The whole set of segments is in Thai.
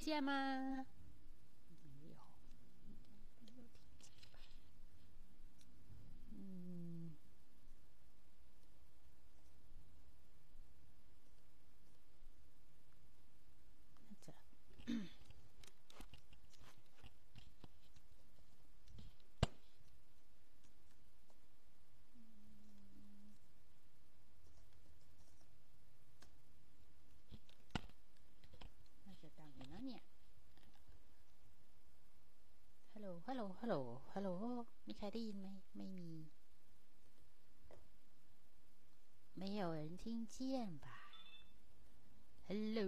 见吗？ ฮัลโหล ฮัลโหล ฮัลโหล มีใครได้ยินไหม ไม่มี 没有人听见吧？Hello，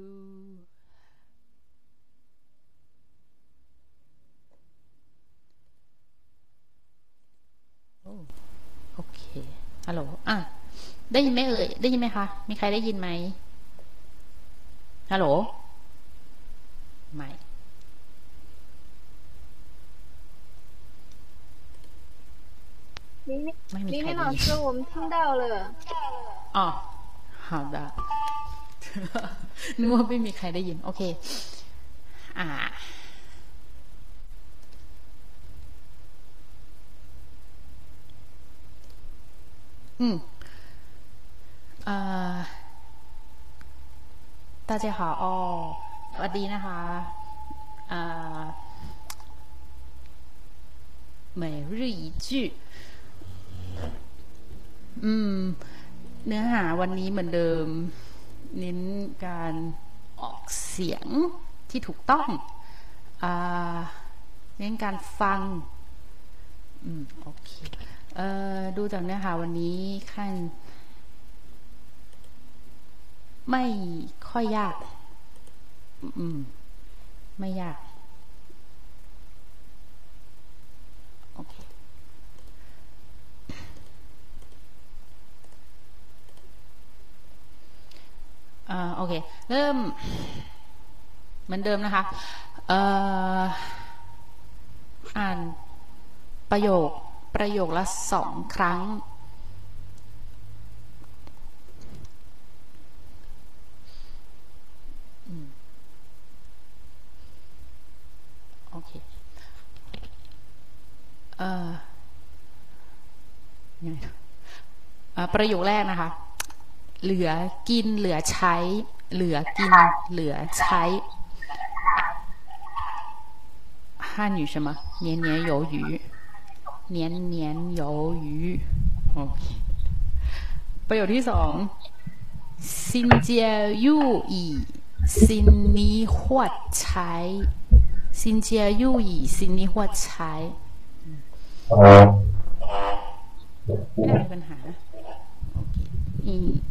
โอ้โอเค ฮัลโหล อ่ะ ได้ยินไหมเอ่ย ได้ยินไหมคะ มีใครได้ยินไหม ฮัลโหล ไม่ 明明ไม่มี 明 ใคร 明 ได้ 老 ยิน 师，我们听到了。อ๋อ好的 นึกว่าไม่มีใครได้ยิน โอเค อ่า อืมเอ่อ大家好อ๋อสวัสดีนะคะอ่า每日一句 อืม เนื้อหาวันนี้เหมือนเดิม เน้นการออกเสียงที่ถูกต้องอเน้นการฟัง อืม โอเคเอ่อดูจากเนื้อหาวันนี้ขั้น ไม่ค่อยยาก อืม ไม่ยาก โอเค อ่าโอเค เริ่มเหมือนเดิมนะคะเอ่ออ่านประโยคประโยคละสองครั้ง โอเค เอ่อประโยคแรกนะคะ เหลือกินเหลือใช้ เหลือกิน เหลือใช้汉语什么？年年有余，年年有余。โอเคประโยคที่สอง新街又以新นี้หวดใช้新街又以新นี้หวดใช้ ไม่น่ามีปัญหานะโอเคอืมอืมอ่าอ่า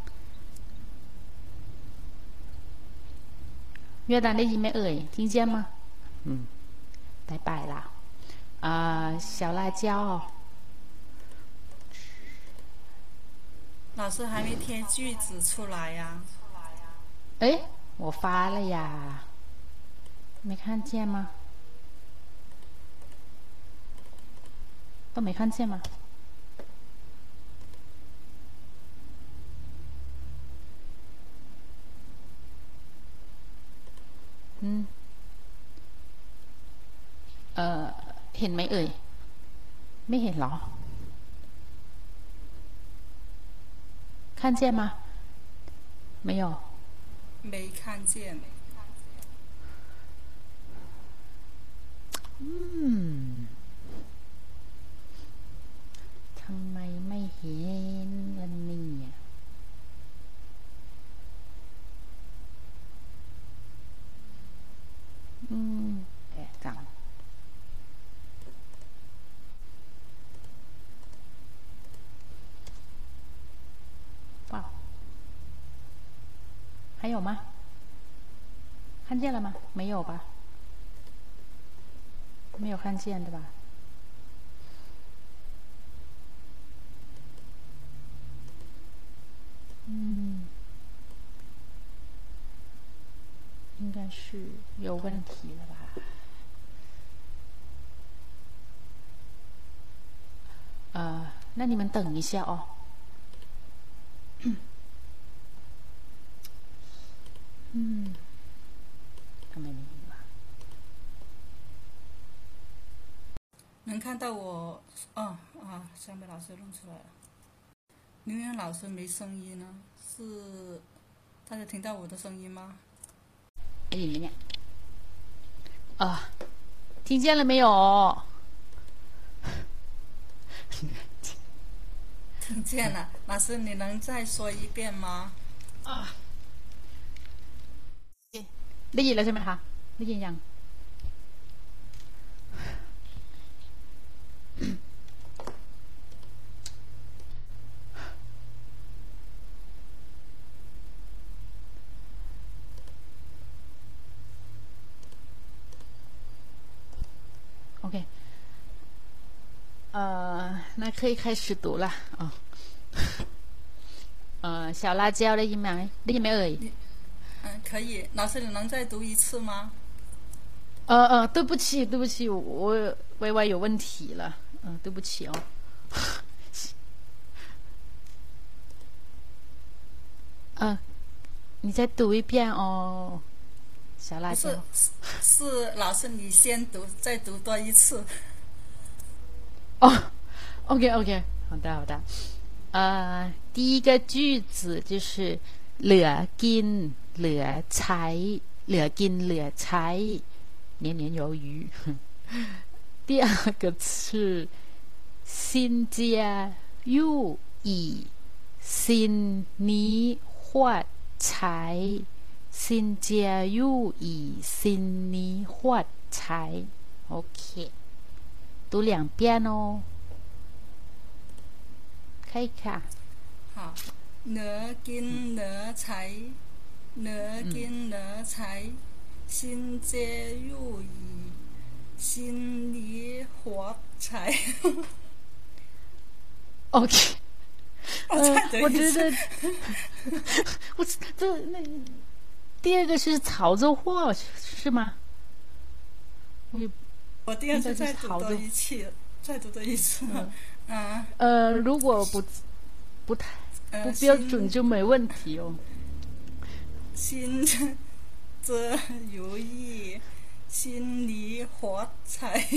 约丹ได้ยินไหมเอ่ย听见吗嗯拜拜啦啊、小辣椒老师还没贴句子出来呀、诶我发了呀没看见吗都没看见吗 เอ่อ เห็นไหมเอ่ย ไม่เห็นเหรอ看见吗没有没看见。ทำไมไม่เห็นล่ะเนี่ 嗯哎脏了哇还有吗？看见了吗？没有吧？没有看见对吧？是有问题了吧？呃，那你们等一下哦。嗯，他没没吧？能看到我哦啊，香贝老师弄出来了。刘源老师没声音呢，是大家听到我的声音吗？给你们念。啊，听见了没有？听见了，老师，你能再说一遍吗？啊，你你了，这边哈，你这样。可以开始读了啊，嗯，小辣椒的一名，你没而已。嗯，可以，老师，你能再读一次吗？呃呃，对不起，对不起，我歪歪有问题了，嗯，对不起哦。嗯，你再读一遍哦，小辣椒。是老师，你先读，再读多一次。哦。，OK OK，好的好的。呃，第一个句子就是เหลือกินเหลือใช้เหลือกินเหลือใช้年年有余。第二个是新家又以新นี้หวดใช้新家又以新นี้หวดใช้ OK。读两遍哦。 可以ค่ะ 好，เนื้อกินเนื้อใช้เนื้อกินเนื้อใช้新接入以心离火柴。 OK，我呃再读，一我觉次得我这那第二个是潮州话是吗？我也我第二次应该再读多是好的一次，再读多一次。嗯， 呃如果不不太不标准就没问题哦。心存则如意心里火彩。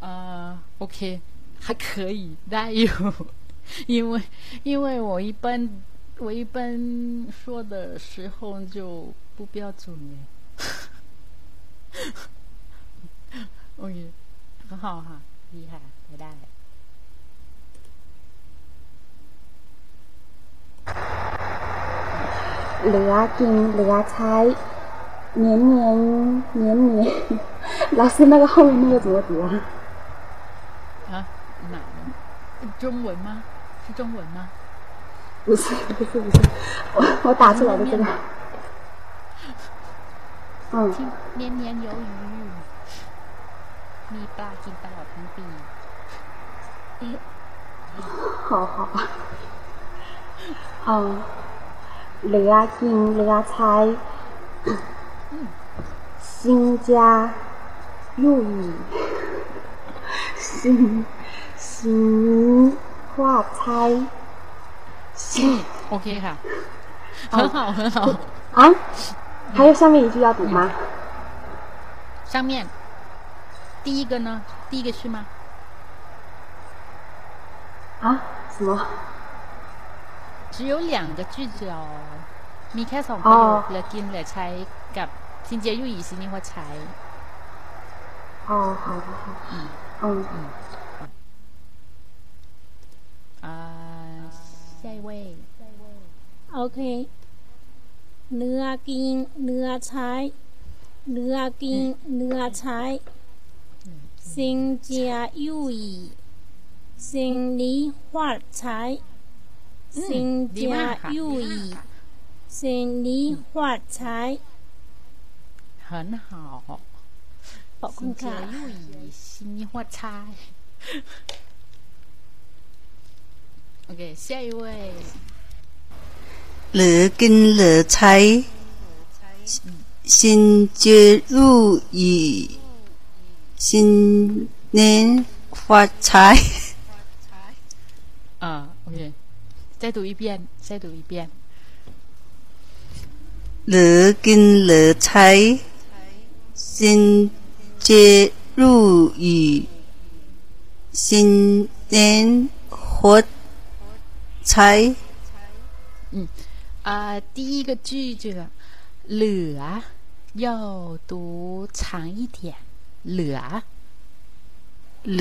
啊 ok 还可以但有 因为因为我一般我一般说的时候就不标准了我也很好哈厉害。ใช้ได้ เหลือกินเหลือใช้年年年年，老师那个后面那个怎么读啊？啊哪呢中文吗是中文吗不是不是不是，我我打出来的这个，嗯，ที่เนียนเนียนๆ有余มีปลากินตลอดทั้งปี 好好，哦，เหลือกินเหลือใช้新家入语，新新话猜，新 โอเคค่ะ很好很好啊，还有下面一句要读吗？上面第一个呢第一个是吗 啊，什么？只有两个句子哦มีแค่สองประโยค อ๋อ เหลือกินเหลือใช้กับซินเจียยู่อีซินิหัวใช้ 哦，好的好的，嗯。อ่า下一位 โอเค เนื้อกินเนื้อใช้เนื้อกินเนื้อใช้สิงเจียยู่อี 新年发财，新家有意 trái, 很好。新 chữ "lưu ý". OK，下一位乐跟乐财，新家 xin 年发财啊 OK 再读一遍再读一遍เหลือกินเหลือใช้新接入语新年发财啊，第一个句子“เหลือ”要读长一点，“เหลือ เ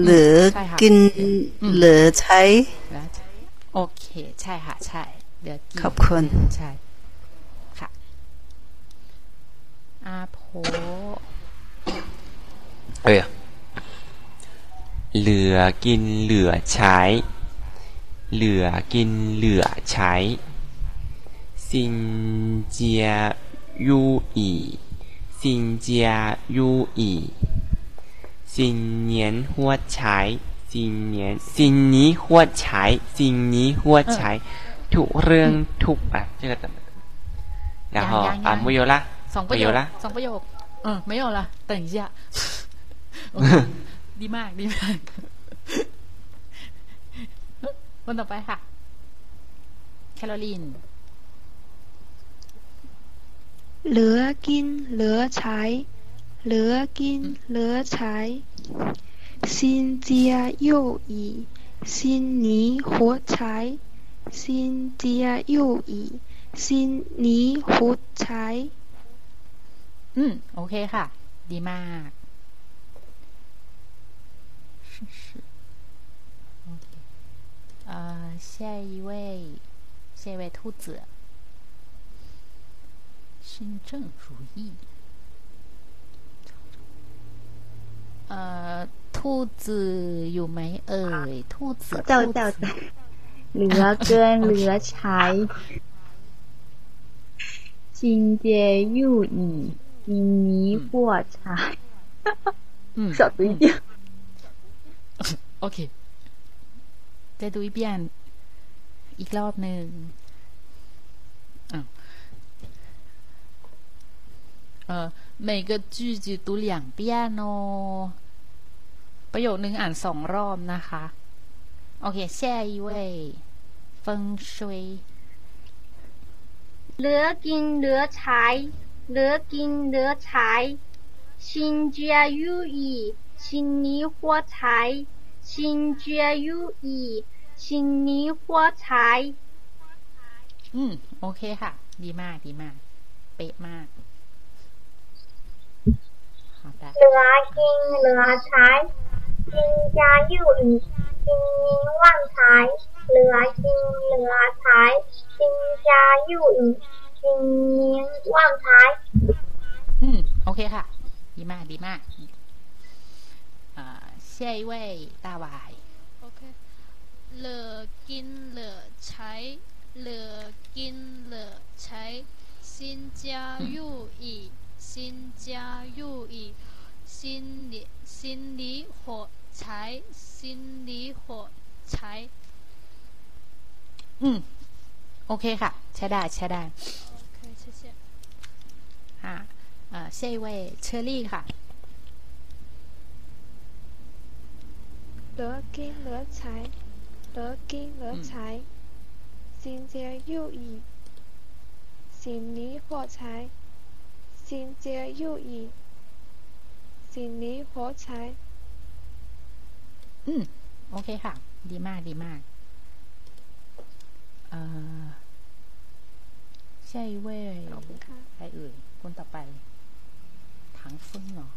หลือเหลือใช่ค่ะกินเหลือใช้เหลือโอเค ใช่ค่ะ ใช่เหลือกินขอบคุณ ใช่ ค่ะ อาโพเออเหลือกินเหลือใช้ เหลือกินเหลือใช้ซินเจียยูอีซินเจียยูอี ซินเนียนหัวใช้ซินเนียนซินนี้หัวใช้ซินนี้หัวใช้ทุกเรื่องทุกอ่ะ这个怎么然后啊木有啦 สองประโย 没 ค 有啦 สองประโยค เออไม่有ละ等一下โอเคดีมากดีมากคนต่อไปค่ะ แคโรลีน เหลือกินเหลือใช้ เหลือกินเหลือใช้新家又以新泥活柴新家又以新泥活柴 อืม โอเคค่ะ ดีมาก是是 OK 呃下一位下一位兔子新政如意 呃兔子有没เอ่ย兔子 เจ้า 兔 เจ้า 子 เจ้าเหลือเกินเหลือใช้ชินเจยู่อีซินนี้หัวใช้ 嗯少读一遍。 โอเค จะดูอีกเปลี่ยนอีกรอบหนึ่งอ่ะเอ่อ每个句子读两遍哦 ประโยคนึงอ่านสองรอบนะคะ โอเคแช่เว่ยเฟิงชุยเหลือกินเหลือใช้เหลือกินเหลือใช้ชินเจียยู่อีชินนี้หัวใช้ชินเจียยู่อีชินนี้หัวใช้อืม โอเคค่ะ ดีมาก ดีมาก เป๊ะมากเหลือกินเหลือใช้ 家有余，新年旺财。乐金乐财，新家有余，新年旺财。 อืม โอเคค่ะ ดีมากดีมากอ่า下一位大วาย OK，乐金乐财，乐金乐财，新家如意，新家如意，新 年新年火财，新年火财。 อืม โอเคค่ะ ใช้ได้ใช้ได้ OK，谢谢。 อ่าอ่า下一位เชอรี่ค่ะ 乐金乐财，乐金乐财，新家如意，新年发财，新家如意，新年发财。 อื ม โอเคค่ะ ดีมากดีมากเอ่อ下一位ใครเอ่ยคนต่อไป ถังเฟิงเหรอ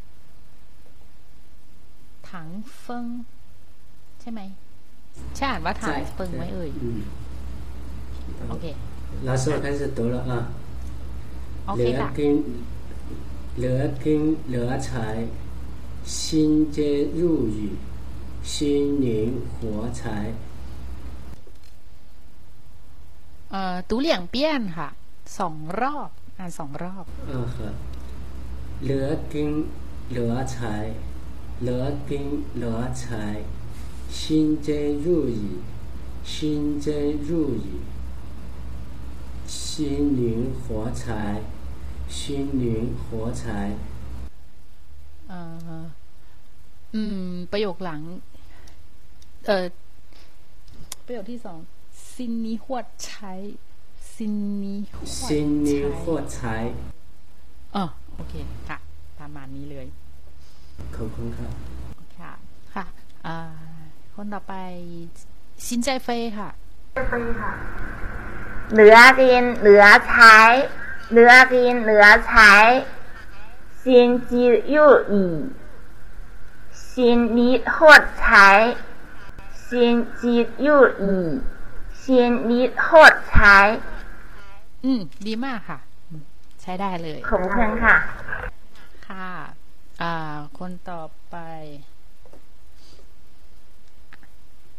ถังเฟิงใช่ไหมใช่อ่านว่าถังเฟิงไหมเอ่ย 嗯， โอเค 老师，我开始读了啊。 โอเค 乐 ค่ะ 金，乐金乐财，新接入语， 新年活财。 เอ่อตูเหลี่ยงเปี้ยนค่ะ สองรอบ อ่านสองรอบ 嗯呵，乐金乐财，乐金乐财，新接入语，新接入语，新年活财，新年活财。 เอ่ออืม ประโยคหลัง เออประโยคที่สองซินนี้หวดใช้ ซินนีหซินนี้หวดใช้อ๋อโอเคค่ะ ประมาณนี้เลย ขอบคุณครับค่ะ ค่ะคนต่อไปสินใจเฟยค่ะเฟยค่ะ เหลือกิน เหลือใช้ เหลือกิน เหลือใช้ซินจียู่อีซินนี้หดใช้ 新จียู่อี新นี้หดใช้ อืม ดีมากค่ะอืมใช้ได้เลย ขอบคุณค่ะ ค่ะ อ่า คนต่อไป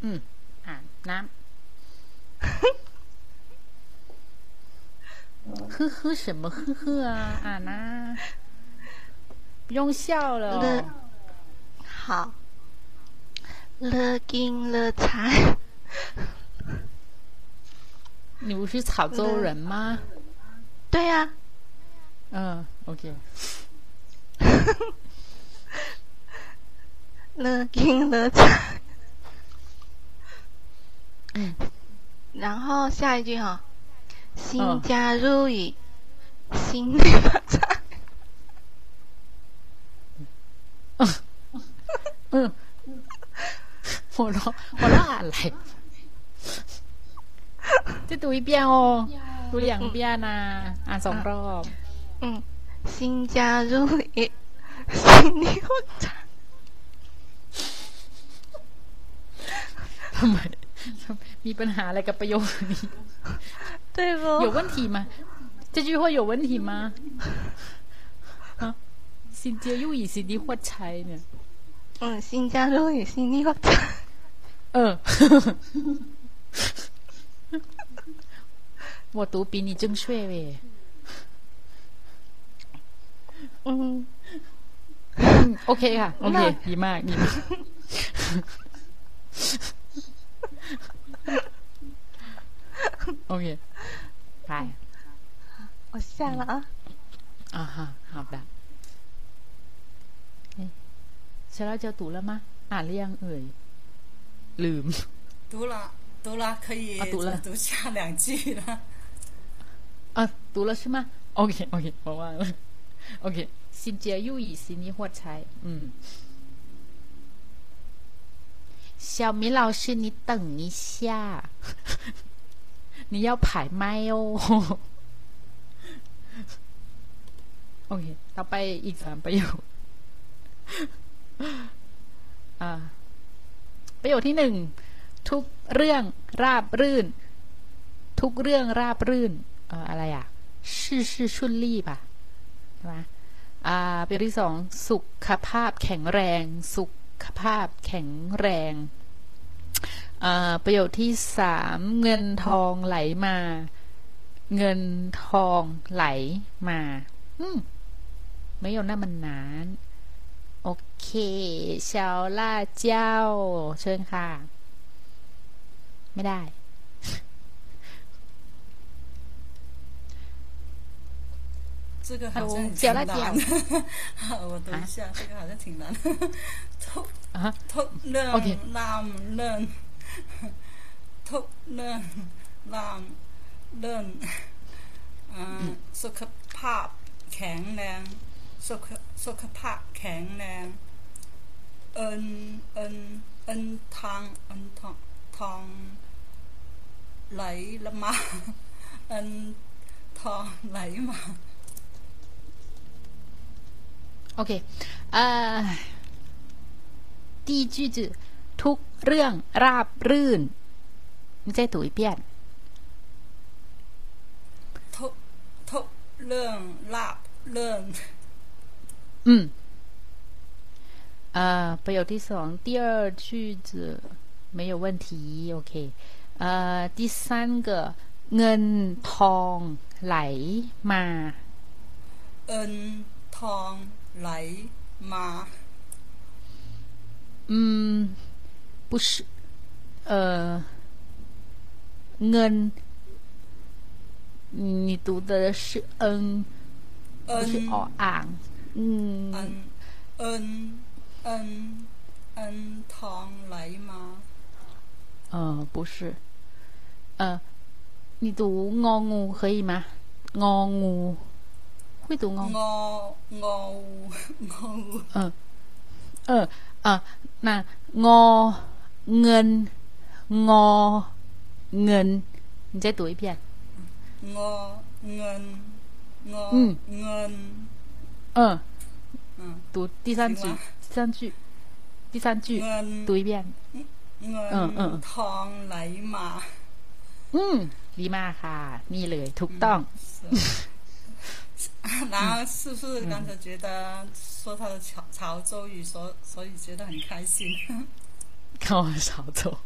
อืม อ่านน้ำ 呵呵什么呵呵啊？啊那不用笑了哦、乐好， 乐金乐财，你不是潮州人吗？对呀。嗯，OK。乐金乐财，嗯，然后下一句哈，新加入语，新发财。嗯。 我说我说อะไรจะ读一遍哦，读两遍นะอ่านสองรอบ 嗯，新家如意，新年发财。 ทำไมมีปัญหาอะไรกับประโยคนี้ 对不？有问题吗？这句话有问题吗？啊，新接又以新的话猜呢？嗯，新家如意，新年发财。 嗯，我读比你正确呗。嗯，嗯，OK ค่ะ โอเค น่ะ ดีมากดีมาก โอเคไป 我下了啊。 อ่าฮะ好的เอ๊ะเสร็จแล้วจะ读了吗อ่านหรือยังเอ่ย ลืม 读了，读了，可以啊读了读下两句了。啊，读了是吗？OK OK，我忘了。OK，新接又以新的货差，嗯， 小明老师，你等一下，你要排麦哦。โอเคต่อไปอีกสามประโยคอ่า ประโยคที่หนึ่งทุกเรื่องราบรื่น ทุกเรื่องราบรื่นอออะไรอะชื่อชื่อชุนลี่ป่ะใช่ไหมอ่าประโยคที่สองสุขภาพแข็งแรง สุขภาพแข็งแรงอ่าประโยคที่สามเงินทองไหลมา เงินทองไหลมา อืมไม่ยอมหน้ามันนาน เค小辣椒เชิญค่ะ ไม่ได้ 这个好像挺小辣椒难。我读一下，这个好像挺难。ทุก อ่ะฮะ ทุกเรื่อง โอเค รามเรื่องทุกเรื่องรามเรื่องอ่าสุขภาพแข็งแรงสุขสุขภาพแข็งแรง เอินเอินเอินทางเอินทองทองไหลละมาเอินทองไหลมา OK，呃，第一句子ทุกเรื่องราบรื่น你再读一遍 ทุกทุกเรื่องลาบเรื่อง 嗯，呃，ประโยคที่สอง第二句子没有问题，OK，呃，第三个เงินทองไหลมา เอินทองไหลมา 嗯，不是，呃，เงิน你读的是嗯， เอิ 不 น 是哦昂，嗯 เอิ 嗯恩，汤来吗？呃，不是。呃，你读我，我可以吗？我我会读。我我我。嗯嗯，啊，那我嗯，我嗯，你再读一遍。我嗯，我嗯，嗯，嗯，读第三句。三句，第三句 เงิน 读一遍。 เงิน อืมอืม ทองไหลมา อืมดีมากค่ะ นี่เลยถูกต้อง 然后是不是刚才觉得说他的潮潮州语，所所以觉得很开心？跟我少走。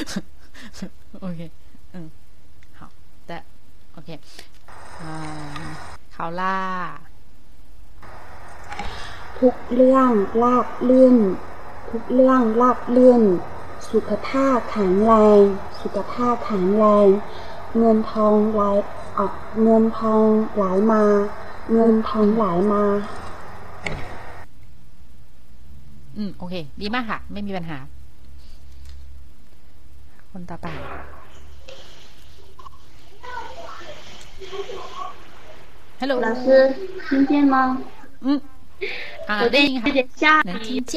OK，嗯，好的，OK，嗯，好啦， ทุกเรื่องราบลื่น ทุกเรื่องราบลื่น สุขภาพแข็งแรง สุขภาพแข็งแรง เงินทองไหลออกเงินทองไหลมา เงินทองไหลมา อืม โอเค ดีมากค่ะ ไม่มีปัญหา คนต่อไป ฮัลโหล 老师听见吗？嗯， 啊，我这ได้ยิน 有 ค่ะ 点下能听雨。见，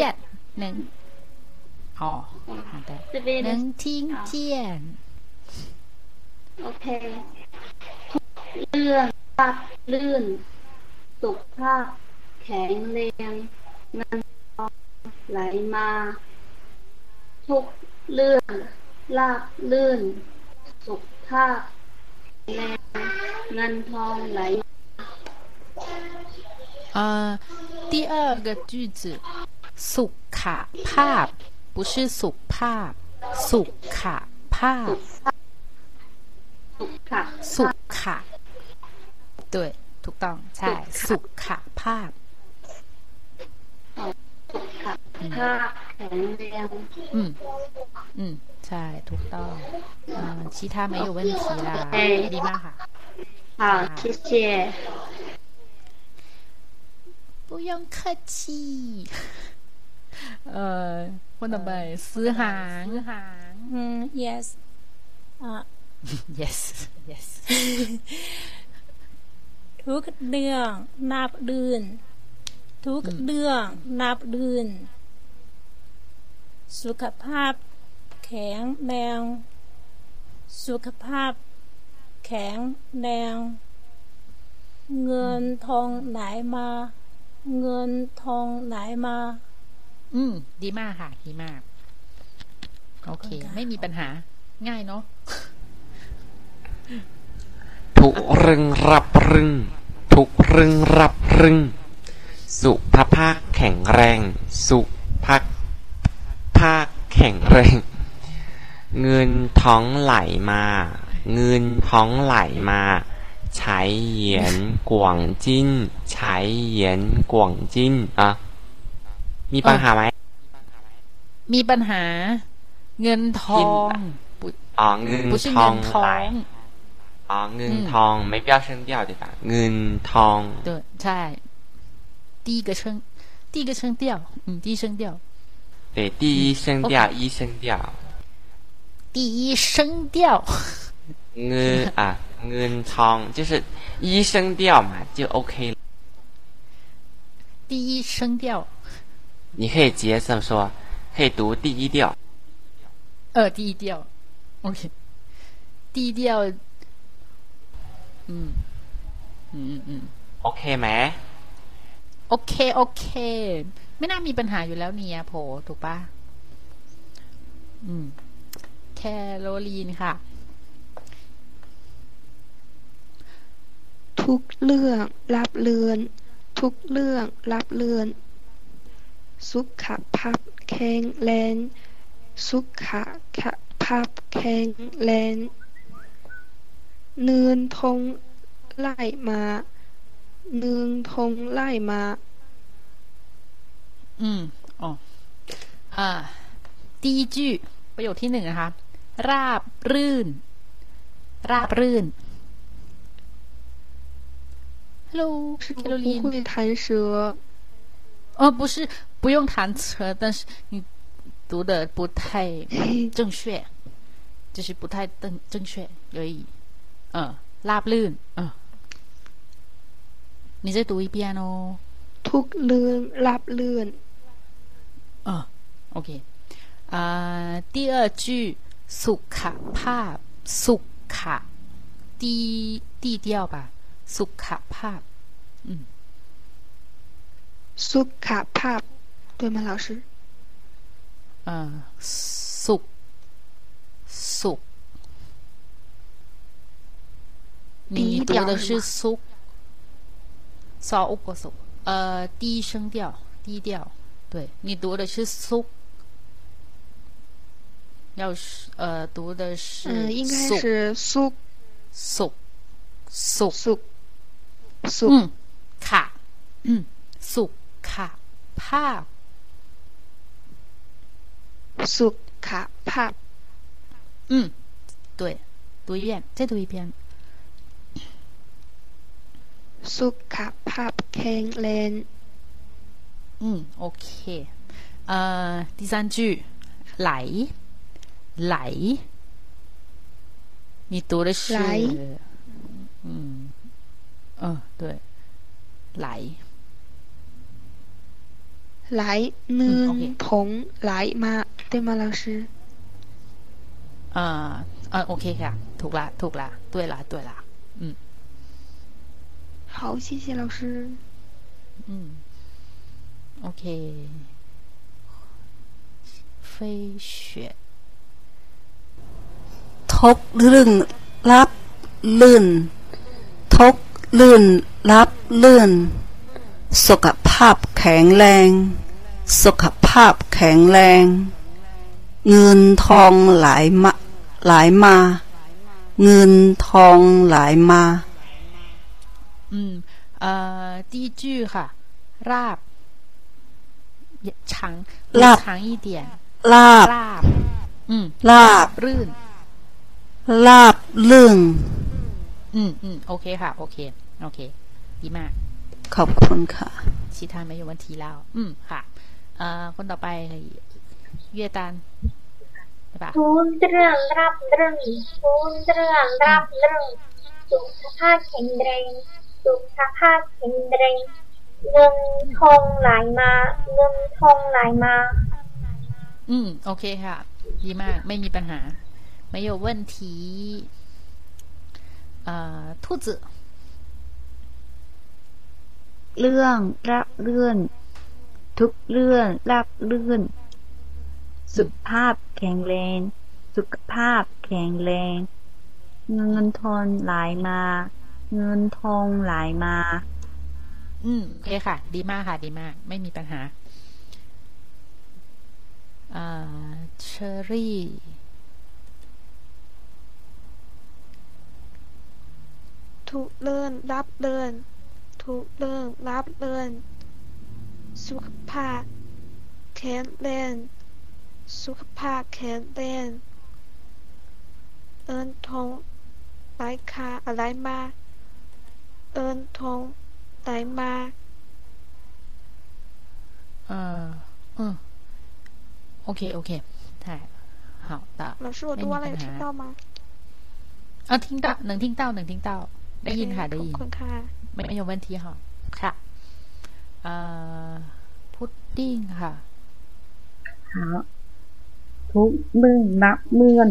能，哦，好的，这边的能听见， OK เรื่องราบลื่น สุขภาพแข็งแรงเงินทองไหลมา ทุกเรื่องราบลื่น สุขภาพแข็งแรงเงินทองไหล 呃，第二个句子，สุขภาพ不是สุภาพสุขภาพ สุขค่ะ สุขะ对ถูกต้อง ใช่ สุขภาพ สุขภาพแข็งแรง อืม อืม ใช่ ถูกต้องอ่า其他没有问题啦 โอเค ดีมากค่ะ 好谢谢 不用客气เอ่อคนต่อไปซื้อหาง อืม yes อ่ะ yes yes ทุกเรื่องนับเดือนทุกเรื่องนับเดือน สุขภาพแข็งแรง สุขภาพแข็งแรง เงินทองไหลมา เงินทองไหลมา อืม ดีมากค่ะ ดีมาก โอเค ไม่มีปัญหา ง่ายเนาะทุกรึงรับรึงทุกรึงรับรึง สุภาพาพแข็งแรง สุภาพภาคแข็งแรง เงินท้องไหลมา เงินท้องไหลมา ใช้เหรียญกวางจิ้น ใช้เหรียญกวางจิ้นอ่ะ มีปัญหาไหม มีปัญหา เงินทอง不 อ๋อ เงิน 不是 ทอง เงินท ไหล อง อ๋อ เงิน อืม ทองไม่必要声调对吧เงินทอง 对，ใช่第一个声，第一个声调，嗯，第一声调，对，第一声调，一声调，第一声调， เงินอ่ะ เงินทอง就是一声调嘛，就 OK 了。第一声调，你可以直接这么说，可以读第一调。呃，第一调，OK，第一调，嗯，嗯嗯嗯 โอเคไหม โอเค โอเค ไม่น่ามีปัญหาอยู่แล้วเนี่ยโผถูกปะอืม แคโรลีนค่ะ ทุกเรื่องรับเลือน ทุกเรื่องรับเลือน สุขภาพแข็งแรงสุขภาพแข็งแรงเนือนทงไล่มาเนืองทงไล่มา อืม อ๋อ อ่า 第一句ประโยคที่หนึ่งนะคะ ราบรื่น ราบรื่น Hello，是 แค 我 โรลีน不会弹舌，哦，不是，不用弹舌，但是你读的不太正确，就是不太正正确而已。嗯，ราบลื่น嗯，你再读一遍哦。 ทุกเรื่องรับเลื่อน 嗯，OK。啊、第二句สุขภาพสุข低低调吧， สุขภาพ嗯 สุขภาพ对吗，老师？嗯，สุสุ你读的是苏，少乌个苏，呃，低声调，低调，对你读的是苏，要是呃读的是嗯，应该苏是苏苏苏苏 苏嗯卡嗯苏卡帕 สุขภาพ 嗯，对，读一遍，再读一遍。 สุขภาพแข็งแรง 嗯，OK。呃，第三句，来，来，你读的是，来嗯， 嗯，对，来， ไหลเนือง โอเค ผงไหลมา对吗，老师？啊、呃，呃，OK ค่ะถูกละถูกละ对啦对啦，嗯好，谢谢老师。嗯，OK。飞雪， ทุกเรื่องรับลื่น ทุก ลื่นรับลื่น สุขภาพแข็งแรง สุขภาพแข็งแรง เงินทองไหลมาไหลมา เงินทองไหลมา 嗯，呃，第一句哈，ราบ也长，ราบ 长一点， ลาบ ราบ，嗯， ลาบ รื่น ลาบลื่น 嗯嗯，OK ค่ะ OK OK ดีมาก ขอบคุณค่ะ 其他没有问题แล้ว อืมค่ะ เอ่อ คนต่อไปเวียตันใช่ปะ ทูนเรื่องรับเรื่องทูนเรื่องรับเรื่องสุขภาพแข็งแรงสุขภาพแข็งแรงเงินทองไหลมา เงินทองไหลมา อ อืม โอเคค่ะ ดีมาก ไม่มีปัญหา ไม่有问题เอ่อ兔子 เรื่องรับเลื่อน ทุกเรื่องรับเลื่อน สุขภาพแข็งแรง สุขภาพแข็งแรง เงินทองไหลมา เงินทองไหลมา อืมโอเคค่ะ ดีมากค่ะ ดีมาก ไม่มีปัญหาอ่าเชอรี่ ทุกเรื่องรับเรื่อง ทุกเรื่องรับเรื่องสุขภาพแข็งแรงสุขภาพแข็งแรงเอินทองไหลคาอะไรมาเอินทองไหลมา 呃，嗯，OK OK，太好的，老师我读完了有听到吗啊，听到，能听到，能听到，ได้ยินค่ะได้ยิน ขอบคุณค่ะ ไม่ไม่有问题ค่ะ ค่ะเอ่อพุดดิ้งค่ะ หาทุกเมื่อนนับเมื่อน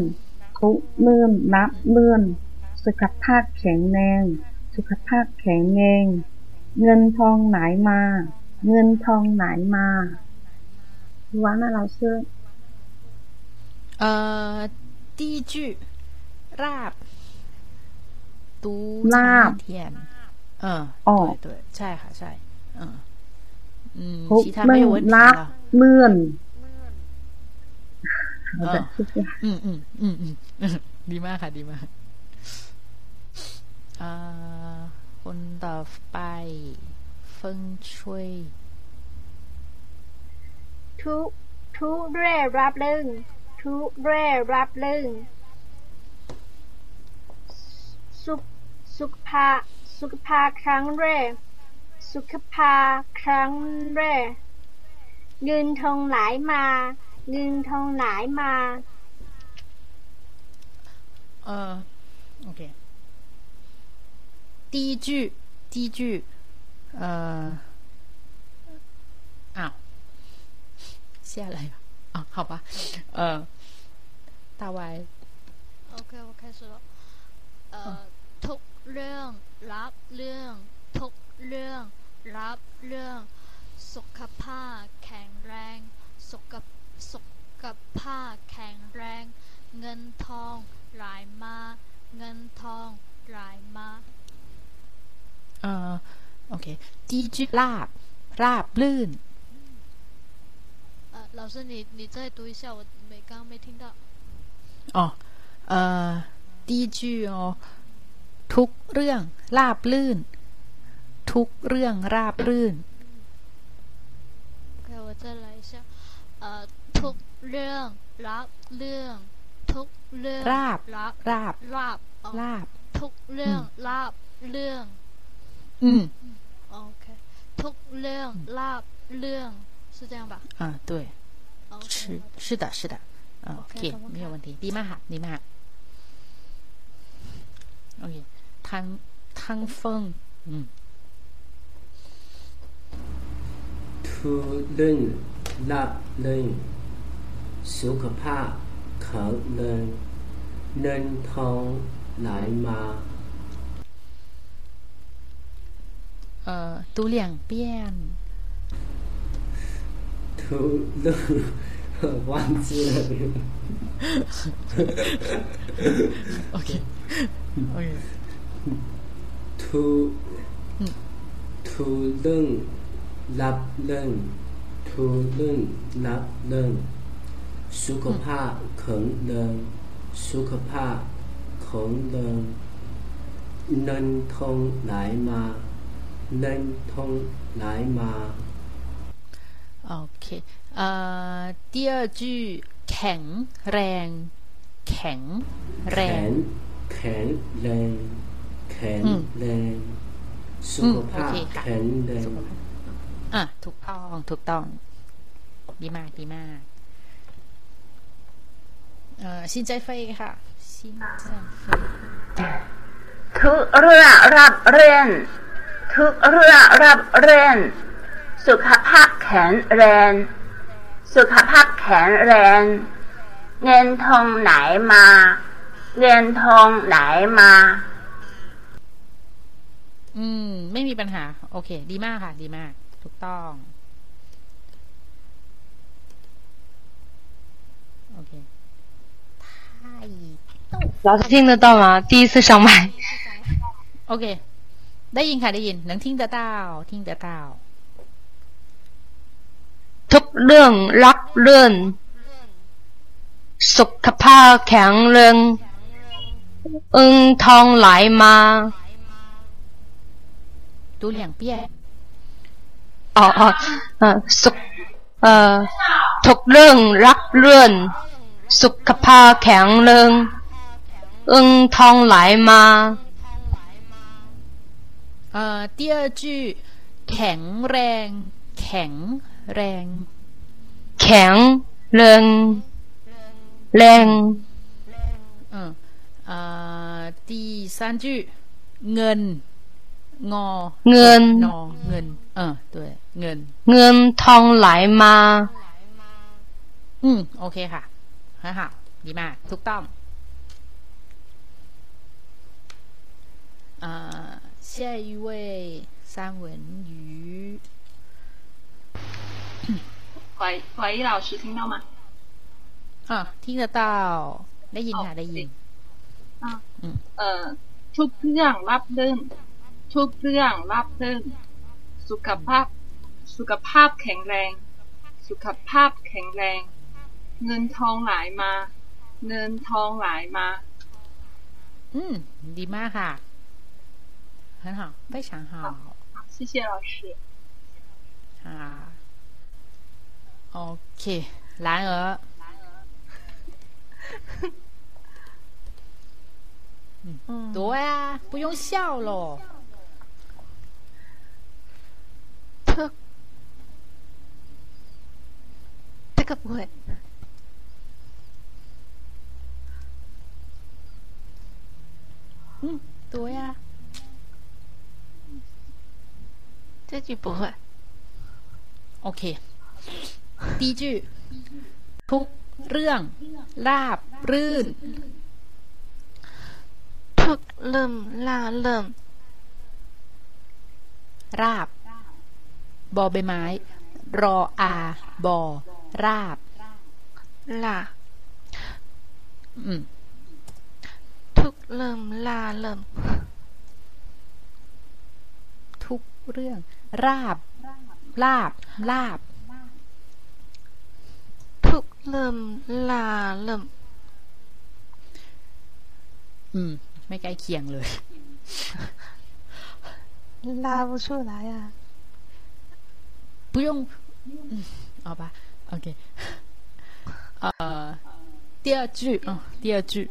ทุกเมื่อนนับเมื่อน สุขภาพแข็งแรง สุขภาพแข็งแรง เงินทองไหลมา เงินทองไหลมา完了老师呃，第一句ราบ读 ลาบ 天嗯 อ๋ อ 对对ใช่ค่ะใช่嗯嗯 ทุก 其他 เมื่ 没 อ 有 น 问题 นับ 了 เมื่อน好的啊谢谢嗯嗯嗯嗯嗯ดีมากค่ะ ดีมากอ่าคนต่อไปเฟิงช่วย ทุทุเร่รับเรื่องทุเร่รับเรื่องสุขสุขภา สุขภาครั้งแรกสุขภาครั้งแรกเงินทองไหลมา เงินทองไหลมา 呃，OK，第一句，第一句，呃，啊，下来了啊，好吧，呃，大歪， โอเค我开始了เอ่อทุก เรื่องรับเรื่อง ทุกเรื่องรับเรื่อง สุขภาพแข็งแรง สุขสุขภาพแข็งแรง เงินทองไหลมา เงินทองไหลมา 呃，OK，第一句ราบราบลื่น 呃，老师你你再读一下，我没刚刚没听到。哦，呃，第一句哦， ทุกเรื่องราบลื่น ทุกเรื่องราบลื่น OK，我再来一下。呃，ทุกเรื่องรับเรื่อง ทุกเรื่อง ราบ รับ ราบ ราบอ๋อ ราบ ทุกเรื่องรับเรื่อง 嗯 OK，ทุกเรื่องรับเรื่อง是这样吧啊，对， ？OK，是是的，是的，嗯 OK， ，OK，ขอบคุณ 没有 ค่ะ 问题，ดีมากค่ะดีมากโอเค ทังทังเฟิงอืม ทุเรื่องรับเรื่องสุขภาพแข็งแรงเงินทองไหลมา เอ่อ读两遍 ทุเรื่อง忘记了 OK OK ทุ อืม ทุเรื่องรับเรื่องทุเรื่องรับเรื่องสุขภาพแข็งแรงสุขภาพแข็งแรงเงินทองไหลมาเงินทองไหลมา OK เอ่อ第二句แข็งแรง แข็งแร แข็ ง งแข็งแรงแ ข็งอืมแรงสุขภาพอืมโอเคค่ะแข็งแรงอะถูกต้องถูกต้อง ดีมากดีมากเอ่อชินใจเฟยค่ะชินใจเฟยทุกเรื่องรับเรื่องทุกเรื่องรับเรื่องสุขภาพแข็งแรง สุขภาพแข็งแรงเงินทองไหลมาเงินทองไหลมา อืม ไม่มีปัญหา โอเค ดีมากค่ะ ดีมาก ถูกต้อง โอเค太老师听得到吗？第一次上麦。 โอเค ได้ยินค่ะ ได้ยิน能听得到听得到 ทุกเรื่องรักเรื่อง สุขภาพแข็งแรงเงินทองไหลมา 读两遍อ๋ออ๋อเอ่อสุขเอ่อทุกเรื่องรักเรื่อง สุขภาพแข็งแรงเงินทองไหลมา เอ่อ第二句แข็งแรง แข็งแรง แข็งแรงแรง 嗯呃第三句เงิน งอ เงิน นอเงิน เออ对เงิน เงินทองไหลมา อืม โอเคค่ะ很好ดีมาก ถูกต้อง呃下一位三文鱼怀怀疑老师听到吗？ อ่ะ听得到ได้ยินค่ะ ได้ยิน อ่า อืม เอ่อทุกเรื่องรับเรื่อง ทุกเรื่องรับเรื่องสุขภาพ สุขภาพแข็งแรง สุขภาพแข็งแรง เงินทองไหลมา เงินทองไหลมา อืม ดีมากค่ะ很好非常好谢谢老师。啊，OK，然而，嗯，对啊，不用笑咯。 特这个不会，嗯，对呀、这句不会。 OK，第一句ทุกเรื่อง ราบรื่น ทุกเริ่มล่าเริ่ม ราบ บอใบไม้ รออา บอ ราบ ล่า อืม ทุกเริ่มล่าเริ่ม ทุกเรื่อง ราบ ลาบ ลาบ ทุกเริ่มล่าเริ่ม อืม ไม่ใกล้เคียงเลย 拉不出来啊。 不用，嗯，好吧，OK，呃，第二句，嗯，第二句，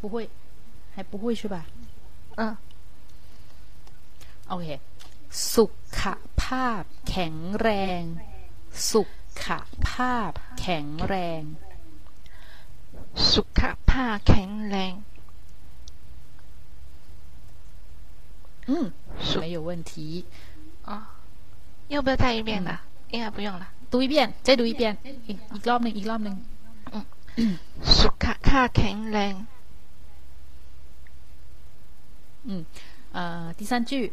不会，还不会是吧？嗯，OK，สุขภาพแข็งแรง สุขภาพแข็งแรง สุขภาพแข็งแรง 嗯，没有问题。啊，要不要再一遍的？应该不用了。读一遍，再读一遍，อีกอีกรอบหนึ่งอีกรอบหนึ่ง สุขภาพแข็งแรง 嗯，呃，第三句，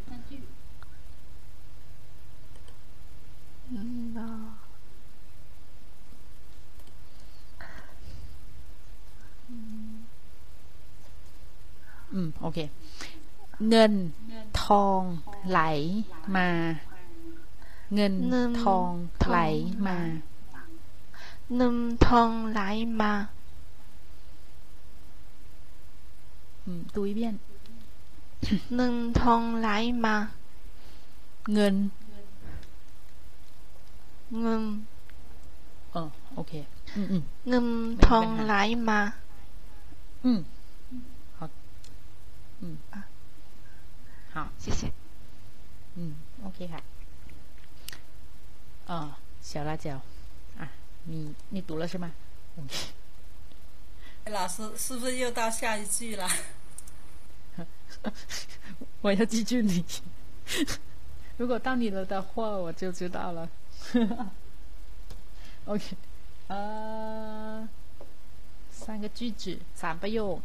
嗯啊อืม โอ เงินทองไหลมา เงินทองไหลมา เงินทองไหลมาดูอีกเบียนเงินทองไหลมา เงิน เงินเออโอเคเงินทองไหลมา อืมอืม 好谢谢。嗯 ok 哈哦小辣椒。啊你你读了是吗？老师是不是又到下一句了？我要记住你。如果到你了的话我就知道了。Ok 啊三个句子三不用。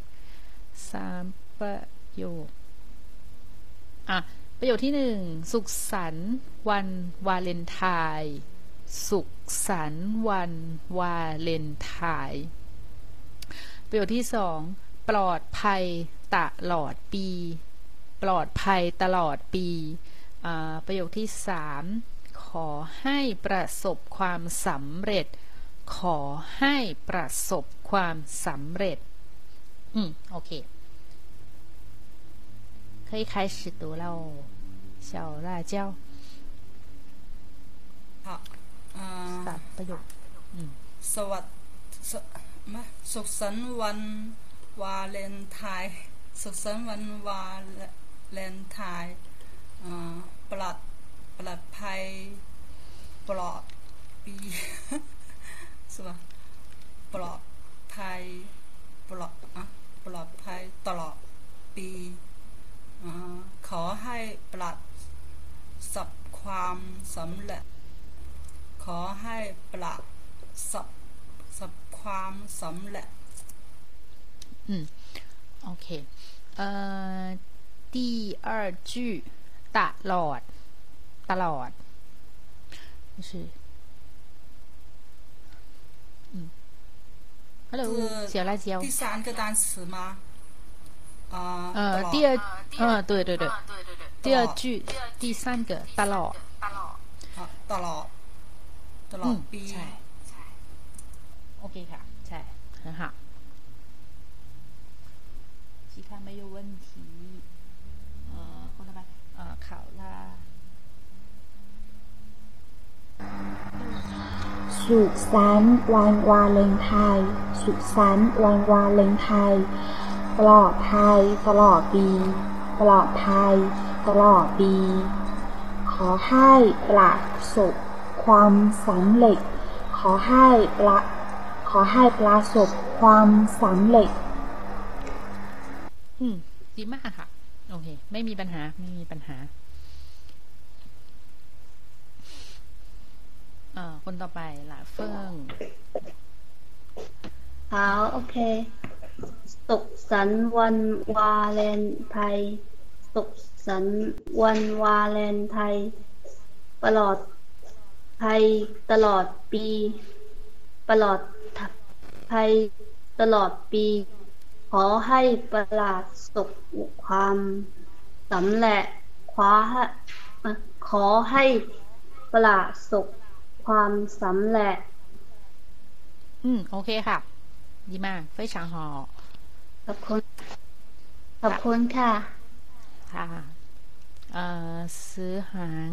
三不用。 อะประโยคที่หนึ่งสุขสันต์วันวาเลนไทน์สุขสันต์วันวาเลนไทน์ประโยคที่สองปลอดภัยตลอดปี ปลอดภัยตลอดปี ประโยคที่สามขอให้ประสบความสำเร็จ ขอให้ประสบความสำเร็จ อืม โอเค 可以开始读喽小辣椒好อ่า สามประโยคอืม สวัสดสมาสุขสันต์วันวาเลนไทน์สุขสันต์วันวาเลนไทน์อ่าปลอดปลอดภัยปลอดปี ใช่ปะปลอดภัยปลอดอะปลอดภัยตลอดปีอา ขอให้ปลัดสับความสำเร็จ ขอให้ปลัดสับสับความสำเร็จ 嗯，OK，呃，第二句ตลอด ตลอด就是嗯，Hello，小辣椒。第三个单词吗？ 啊，呃，第二，嗯，对对对，第二句第三个ตลอด 啊，ตลอดตลอดปี ใช่ใช่โอเคค่ะ ใช่很好其他没有问题呃คนต่อไปเอ่อข่าวล่า สุขสันต์วันวาเลนไทน์สุขสันต์วันวาเลนไทน์ ปลอดภัยตลอดปีปลอดภัยตลอดปี ขอให้ประสบความสำเร็จ ขอให้ประขอให้ประสบความสำเร็จ อืม ดีมากค่ะ โอเค ไม่มีปัญหา ไม่มีปัญหาเอ่อคนต่อไปหล่ะเฟิง好，OK。 สุขสันต์วันวาเลนไทน์สุขสันต์วันวาเลนไทน์ตลอดภัยตลอดปีตลอดภัยตลอดปี ขอให้ประหลาดสุขความสำเร็จขอให้ขอให้ประหลาดสุขความสำเร็จ อืม โอเคค่ะ ดีมาก非常好 ขอบคุณ ขอบคุณค่ะ ค่ะเอ่อซื้อหาง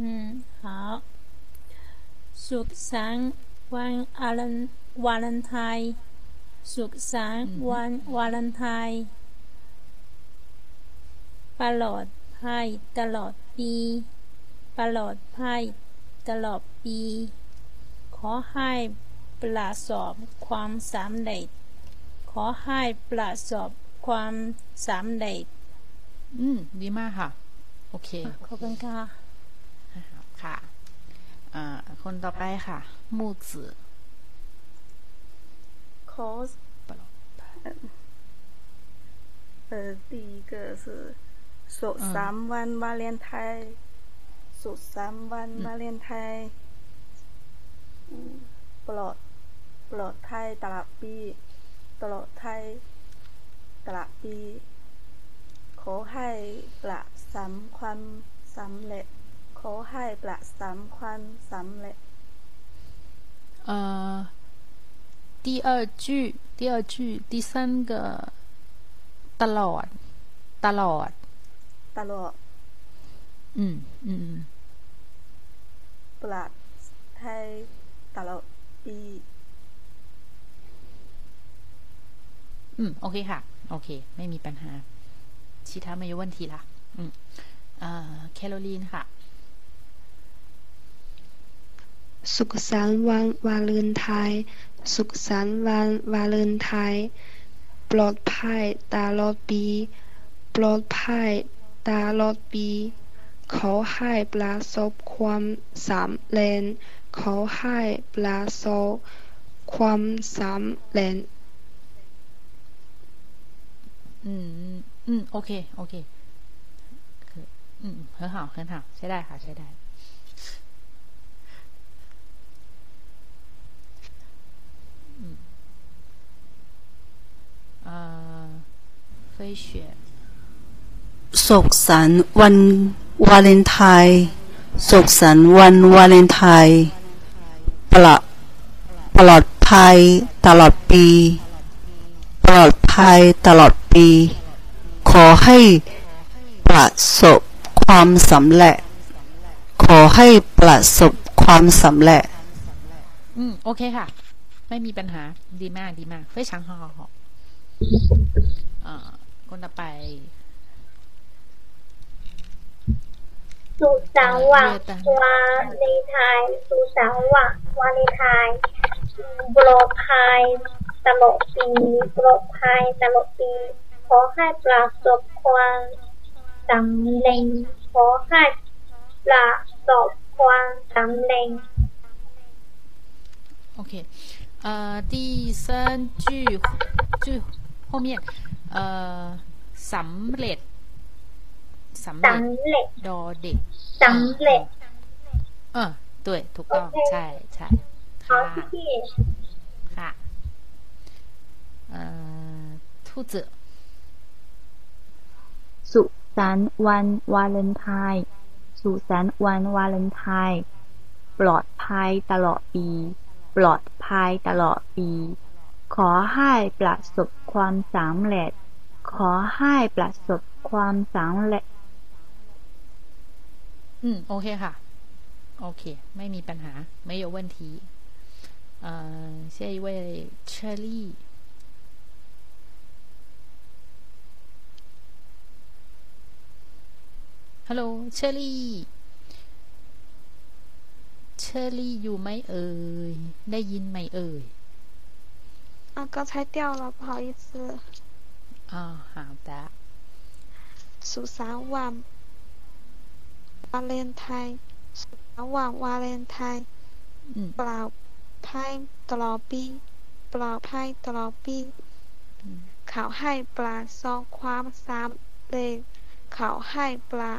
嗯，好。สุขสันต์วันอาเลนวาเลนไทน์สุขสันต์วันวาเลนไทน์ตลอดภัยตลอดปีตลอดภัยตลอดปี ขอให้ประสบความสำเร็จ ขอให้ประสบความสำเร็จ อืม ดีมากค่ะ โอเค ขอบคุณค่ะ ค่ะอ่าคนต่อไปค่ะ 木子 cause 呃，第一个是สุสามวันวาเลนไทน์สุสามวันวาเลนไทน์ปลอดปลอดไทยตลอดปี ตลอดไทยตลอดปี ขอให้ประสมความสำเร็จ ขอให้ประสมความสำเร็จ 呃，第二句，第二句，第三个ตลอด ตลอด ตลอด อืม อืม ปลอดไทยตลอดปี อืม โอเคค่ะ โอเค ไม่มีปัญหา ชิทามยุวันทีละอืมเอ่อแคโรลีนค่ะ สุขสันต์วันวาเลนไทน์สุขสันต์วันวาเลนไทน์ปลอดภัยตลอดปี ปลอดภัยตลอดปี ขอให้ประสบความสำเร็จขอให้ประสบความสำเร็จ อืม อืม โอเค โอเคคืออืม很好很好ใช้ได้ค่ะ ใช้ได้ อืมอ่า飞雪 สุขสันต์วันวาเลนไทน์สุขสันต์วันวาเลนไทน์ปลอดปลอดภัยตลอดปี ป ลอดภัยตลอดปี ขอให้ประสบความสำเร็จ ขอให้ประสบความสำเร็จ อืม โอเคค่ะ ไม่มีปัญหา ดีมาก ดีมากเฟ้ยช้างหอหอเอ่อคนต่อไปสุสางวังวาเนไทยสุสางวังวาเนไทยบลอดภัย ตลอดปีปลอดภัยตลอดปี ขอให้ประสบความสำเร็จขอให้ประสบความสำเร็จ OK，呃，第三句句后面，呃，สำเร็จสำเร็จ สำเร็จ ดอเด็ก สำเร็จ เออ对ถูกต้อง โอเค ใช่ใช่ ขอ ค่ะ ที่ ค่ะ เอ่อ兔子 สุขสันต์วันวาเลนไทน์สุขสันต์วันวาเลนไทน์ปลอดภัยตลอดปี ปลอดภัยตลอดปี ขอให้ประสบความสำเร็จ ขอให้ประสบความสำเร็จ อืม โอเคค่ะ โอเค ไม่มีปัญหา ไม่有问题呃下一位车 ฮัลโหลเชอรี่ เชอรี่อยู่ไหมเอ่ย ได้ยินไหมเอ่ย 啊，刚才掉了，不好意思。 อ๋อ好的สุขสันต์วันวาเลนไทน์สุขสันต์วันวาเลนไทน์ อืม ปลอดภัยตลอดปีปลอดภัยตลอดปีเขาให้ปลาสอบความสำเร็จเขาให้ปลา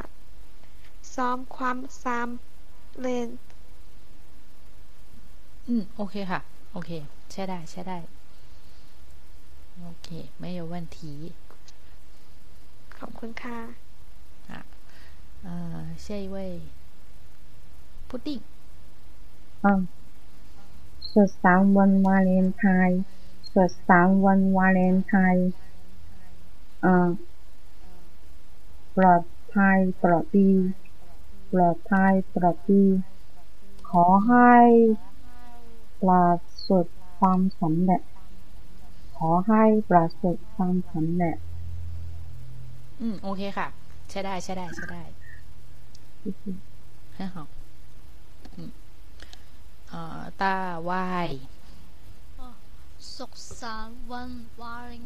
ซ้อมความสำเร็จ อืม โอเคค่ะ โอเค ใช่ได้ ใช่ได้ โอเค ไม่有问题 ขอบคุณค่ะ 啊，呃，下一位，布丁，อ่าสุดสันต์วันวาเลนไทน์สุดสันต์วันวาเลนไทน์อ่าปลอดภัยตลอดปี ปลอดภัยปลอดดีขอให้ปราศดความสำเร็จ ขอให้ปราศดความสำเร็จ อืม โอเคค่ะ ใช่ได้ใช่ได้ใช่ได้ให้หอกอ่าตาวายสุขสันต์วันวาเลน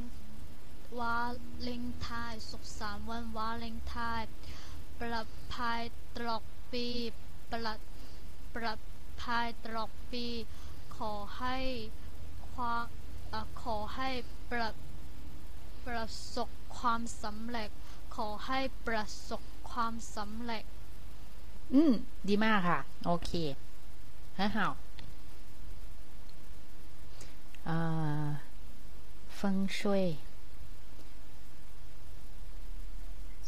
วาเลนไทน์สุขสันต์วันวาเลนไทน์ ประพายตรอกปี ประประพายตรอกปี ขอให้ความขอให้ประประสบความสำเร็จ ขอให้ประสบความสำเร็จ อืม ดีมากค่ะ โอเคฮะเฮาเอ่อฟงช่ย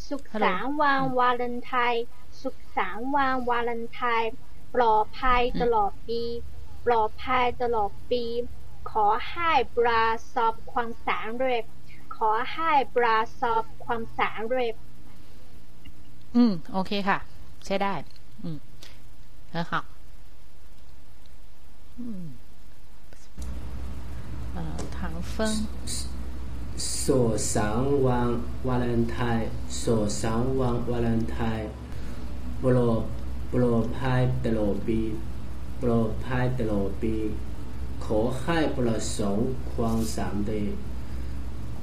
สุขสันต์วันวาเลนไทน์สุขสันต์วันวาเลนไทน์ปลอดภัยตลอดปี ปลอดภัยตลอดปี ขอให้ประสบความสำเร็จ ขอให้ประสบความสำเร็จ อืม โอเคค่ะ ใช้ได้ อืม很好，嗯，呃，唐风， สุขสันต์วันวาเลนไทน์สุขสันต์วันวาเลนไทน์ปลอดปลอดภัยตลอดปีปลอดภัยตลอดปี ขอให้ประสบความสำเร็จ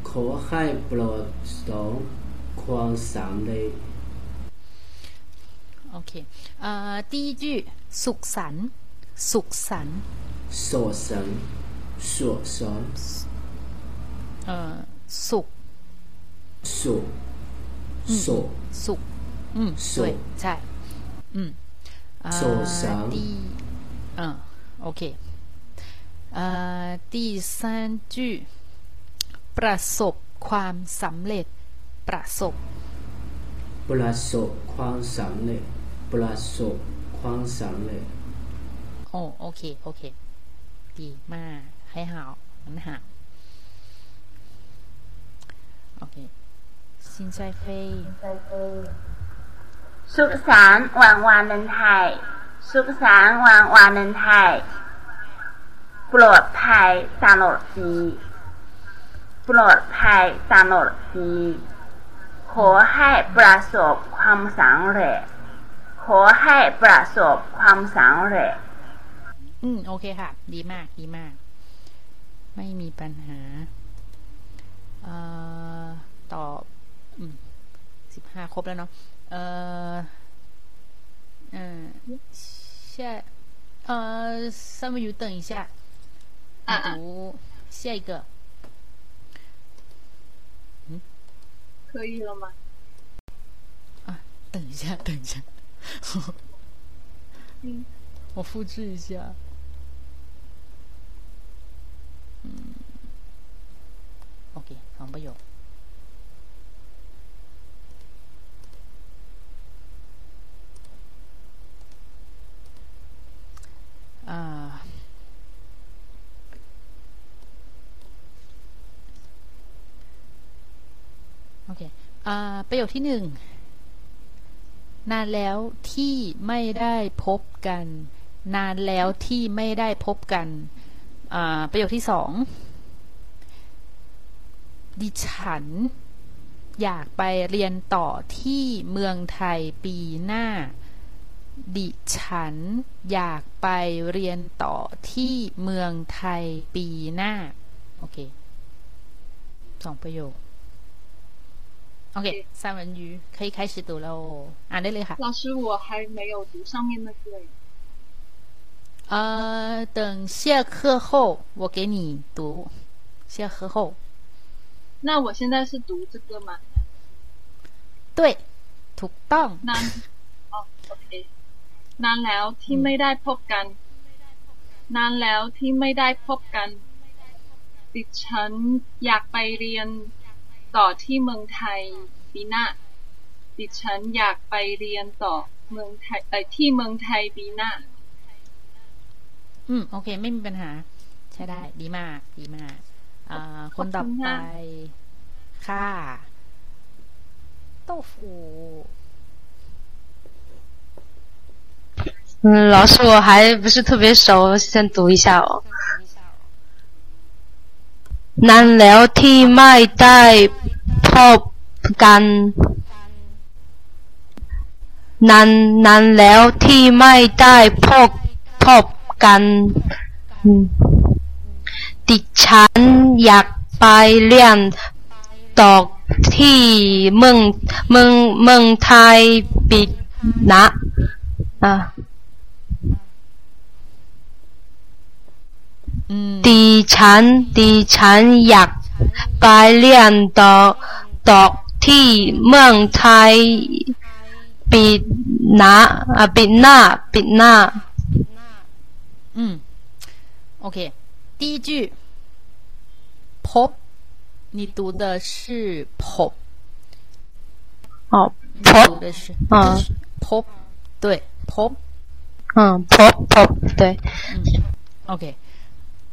ขอให้ประสบค ความสำเร็จ โอเคเอ่อ第一句สุขสันต์สุขสันต์ 所神所神 เอ่อสุข 所 อืม 所 สุขอืม สุ 对ใช่อืมเอ่อ โสสัง 第嗯，OK，เอ่อ第三句ประสบความสำเร็จ ประสบ ประสบความสำเร็จประสบความสำเร็จ โอ้โอเค โอเค ดีมาก ให้หาว很好 โอเคสินใจเฟยสุขสันต์วันวาเลนไทน์สุขสันต์วันวาเลนไทน์ปลอดภัยตลอดปีปลอดภัยตลอดปีขอให้ประสบความสำเร็จขอให้ประสบความสำเร็จ อืม โอเคค่ะ ดีมาก ดีมาก ไม่มีปัญหา ตอบอืมสิบห้าครบแล้วเนาะ เอ่อ嗯，下，呃，三文鱼，等一下，你读下一个。可以了吗？啊，等一下，等一下，嗯，我复制一下。嗯，OK， สองประโยคโอเคอประโยคที่หนึ่งนานแล้วที่ไม่ได้พบกัน นานแล้วที่ไม่ได้พบกัน ประโยคที่สอง ดิฉัน อยากไปเรียนต่อที่เมืองไทยปีหน้า ดิฉันอยากไปเรียนต่อที่เมืองไทยปีหน้า โอเค สองประโยค โอเค三文鱼可以开始读喽อ่านได้เลยค่ะ 老师，我还没有读上面那个耶。呃，等下课后我给你读。下课后， 那我现在是读这个吗？对，ถูกต้อง นานอ๋อโอเค นานแล้วที่ไม่ได้พบกัน นานแล้วที่ไม่ได้พบกัน ดิฉันอยากไปเรียนต่อที่เมืองไทยปีหน้า ดิฉันอยากไปเรียนต่อเมืองไทยเอ่อที่เมืองไทยปีหน้า อืม โอเค ไม่มีปัญหา ใช่ได้ ดีมาก ดีมาก อ่า คนต่อไป ค่ะ豆腐嗯，老师，我还不是特别熟，先读一下哦。นานแล้วที่ไม่ได้พบกัน นานนานแล้วที่ไม่ได้พบพบกันอืม ดิฉันอยากไปเรียนต่อที่เมืองเมืองเมืองไทยปีหนะอะอืมดิฉันดิฉันอยากไปเรียนต่อต่อที่เมืองไทยปีหน้าอะปีหน้าปีหน้า嗯，OK，第一句พบ你读的是พบ哦你พบ读的是嗯พบ对พบ嗯พบพบ对 OK，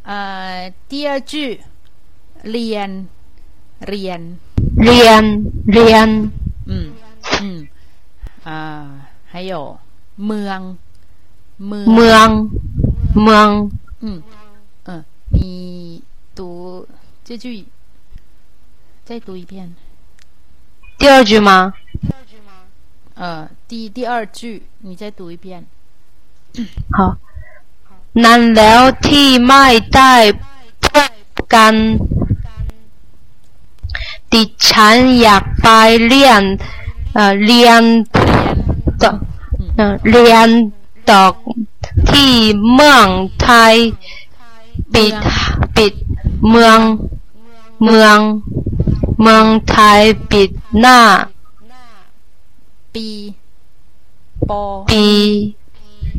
呃，第二句เรียนเรียน เรียนเรียน 嗯嗯啊，还有เมืองเมือง เมืองเมือง 嗯嗯， 你读这句，再读一遍。第二句吗？呃，第第二句你再读一遍。好นานแล้วที่ไม่ได้พบกัน ดิฉันอยากไป ไปเรียนเอ่อเรียนต่อเอ่อเรียนต่อที่เมืองไทย ปิดปิดเมือง เมือง เมืองไทยปิดหน้า ปีปอปี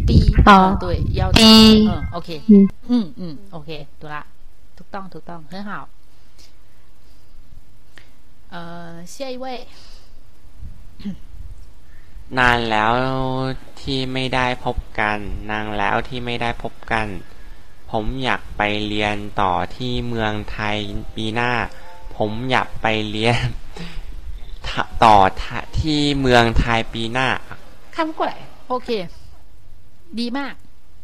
ปีอ๋อ对要ปีอืมโอเคถูกละถูกต้องถูกต้อง很好เอ่อ下一位นานแล้วที่ไม่ได้พบกัน นานแล้วที่ไม่ได้พบกัน ผมอยากไปเรียนต่อที่เมืองไทยปีหน้า ผมอยากไปเรียน ต่อที่เมืองไทยปีหน้า 看不过来โอเค ดีมาก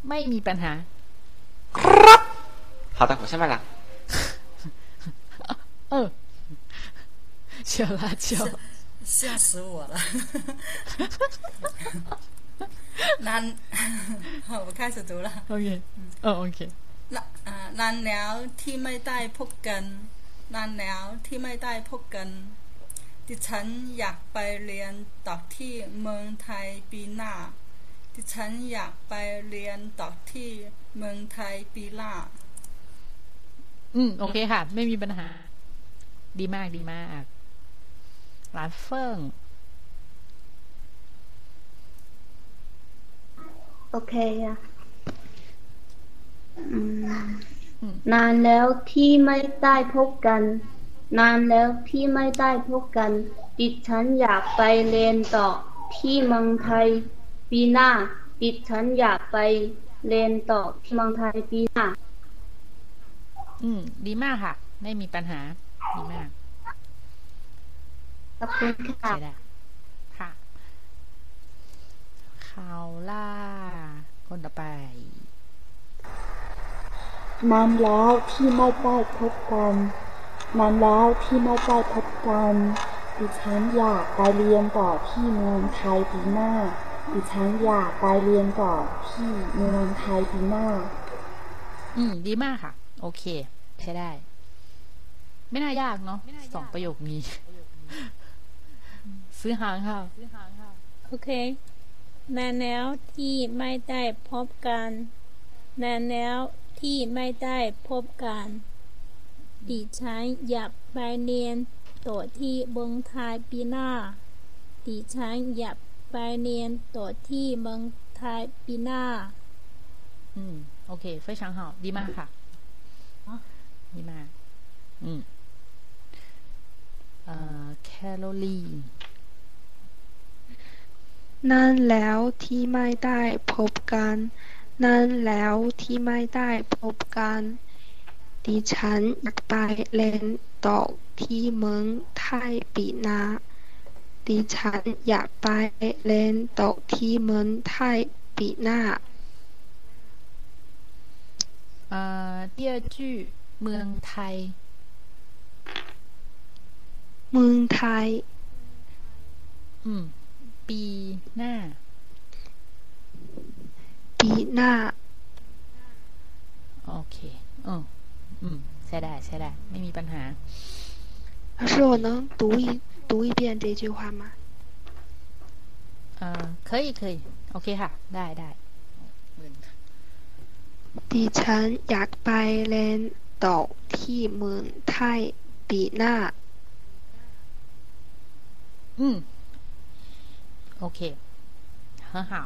ไม่มีปัญหา เขาแต่ผมใช่ไหมล่ะ เออ小辣椒吓死我了！ 难，好，我开始读了。 OK เออโอเค นะอ่านานแล้วที่ไม่ได้พบกัน นานแล้วที่ไม่ได้พบกัน ดิฉันอยากไปเรียนต่อที่เมืองไทยปีหน้า ดิฉันอยากไปเรียนต่อที่เมืองไทยปีหน้า อืมโอเคค่ะ ไม่มีปัญหา ดีมากดีมากร้านเฟิง โอเคอะอืมนานแล้วที่ไม่ได้พบกัน นานแล้วที่ไม่ได้พบกัน ดิฉันอยากไปเรียนต่อที่เมืองไทยปีหน้า ดิฉันอยากไปเรียนต่อที่เมืองไทยปีหน้า อืม ดีมากค่ะ ไม่มีปัญหา ดีมาก ขอบคุณค่ะใช่ได้ค่ะ ข่าวล่า คนต่อไป นานแล้วที่ไม่ได้พบกันนานแล้วที่ไม่ได้พบกันดิฉันอยากไปเรียนต่อที่เมืองไทยปีหน้าดิฉันอยากไปเรียนต่อที่เมืองไทยปีหน้า อืม ดีมากค่ะ โอเค ใช้ได้ ไม่น่ายากเนาะสองประโยคนี้ ซื้อหางค่ะ โอเค นานแล้วที่ไม่ได้พบกัน นานแล้วที่ไม่ได้พบกัน ดิฉันอยากไปเรียนต่อที่เมืองไทยปีหน้า ดิฉันอยากไปเรียนต่อที่เมืองไทยปีหน้า อืม โอเค非常好ดีมากค่ะ ดีมาก อืม เอ่อ แคโรลีน นานแล้วที่ไม่ได้พบกัน นานแล้วที่ไม่ได้พบกัน ดิฉันอยากไปเรียนต่อที่เมืองไทยปีหน้า ดิฉันอยากไปเรียนต่อที่เมืองไทยปีหน้า เอ่อ第二句เมืองไทย เมืองไทย อืม ปีหน้า ปีหน้า โอเคอืมอืม ใช่ได้ ใช่ได้ ไม่มีปัญหา 老师，我能读一读一遍这句话吗？ เอ่อเคยเคยโอเคค่ะ ได้ได้ ดิฉันอยากไปเรียนต่อที่เมืองไทยปีหน้า อืม โอเคฮ่ฮ่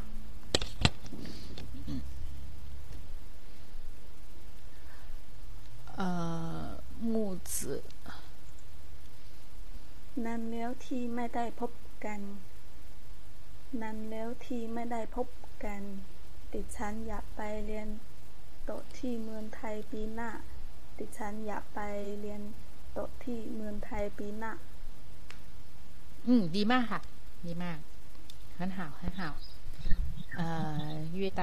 เอ่อ木子นานแล้วที่ไม่ได้พบกันนานแล้วที่ไม่ได้พบกันติดฉันอยากไปเรียนโตที่เมืองไทยปีหน้าติฉันอยากไปเรียนโตที่เมืองไทยปีหน้า อืม ดีมากค่ะ ดีมาก 很好很好เอ่อ约丹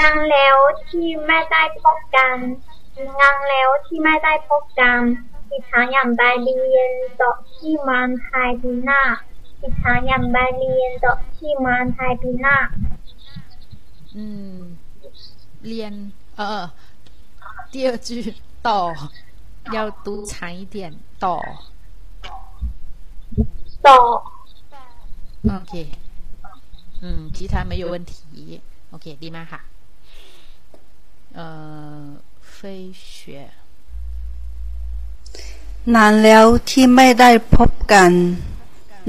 นางแล้วที่ไม่ได้พบกันนางแล้วที่ไม่ได้พบกันดิฉันอยากไปเรียนต่อที่เมืองไทยปีหน้าดิฉันอยากไปเรียนต่อที่เมืองไทยปีหน้า อืม เรียน เออ第二句ต่อ 要读长一点ต่อ ต่อ OK 嗯其他没有问题 OK ดีมากค่ะเอ่อ飞雪นานแล้วที่ไม่ได้พบกัน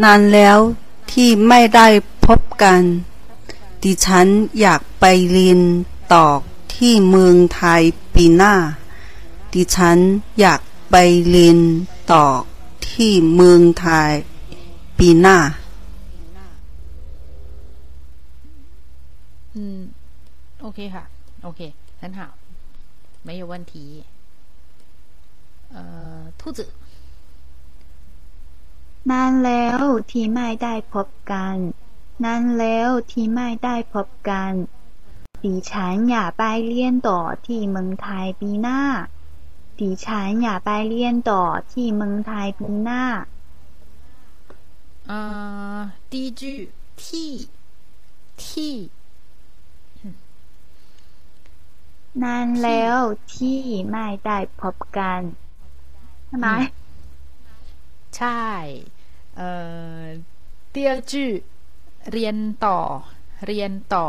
นานแล้วที่ไม่ได้พบกัน ดิฉันอยากไปเรียนต่อที่เมืองไทยปีหน้า ดิฉันอยากไปเรียนต่อที่เมืองไทย ปีหน้า อืมโอเคค่ะ โอเค很好没有问题呃兔子นานแล้วที่ไม่ได้พบกัน นานแล้วที่ไม่ได้พบกัน ดิฉันอยากไปเรียนต่อที่เมืองไทยปีหน้า ดิฉันอยากไปเรียนต่อที่เมืองไทยปีหน้า 呃第一句 t t นานแล้วที่ไม่ได้พบกันใช่ไหมใช่เอ่อ第二句เรียนต่อ เรียนต่อ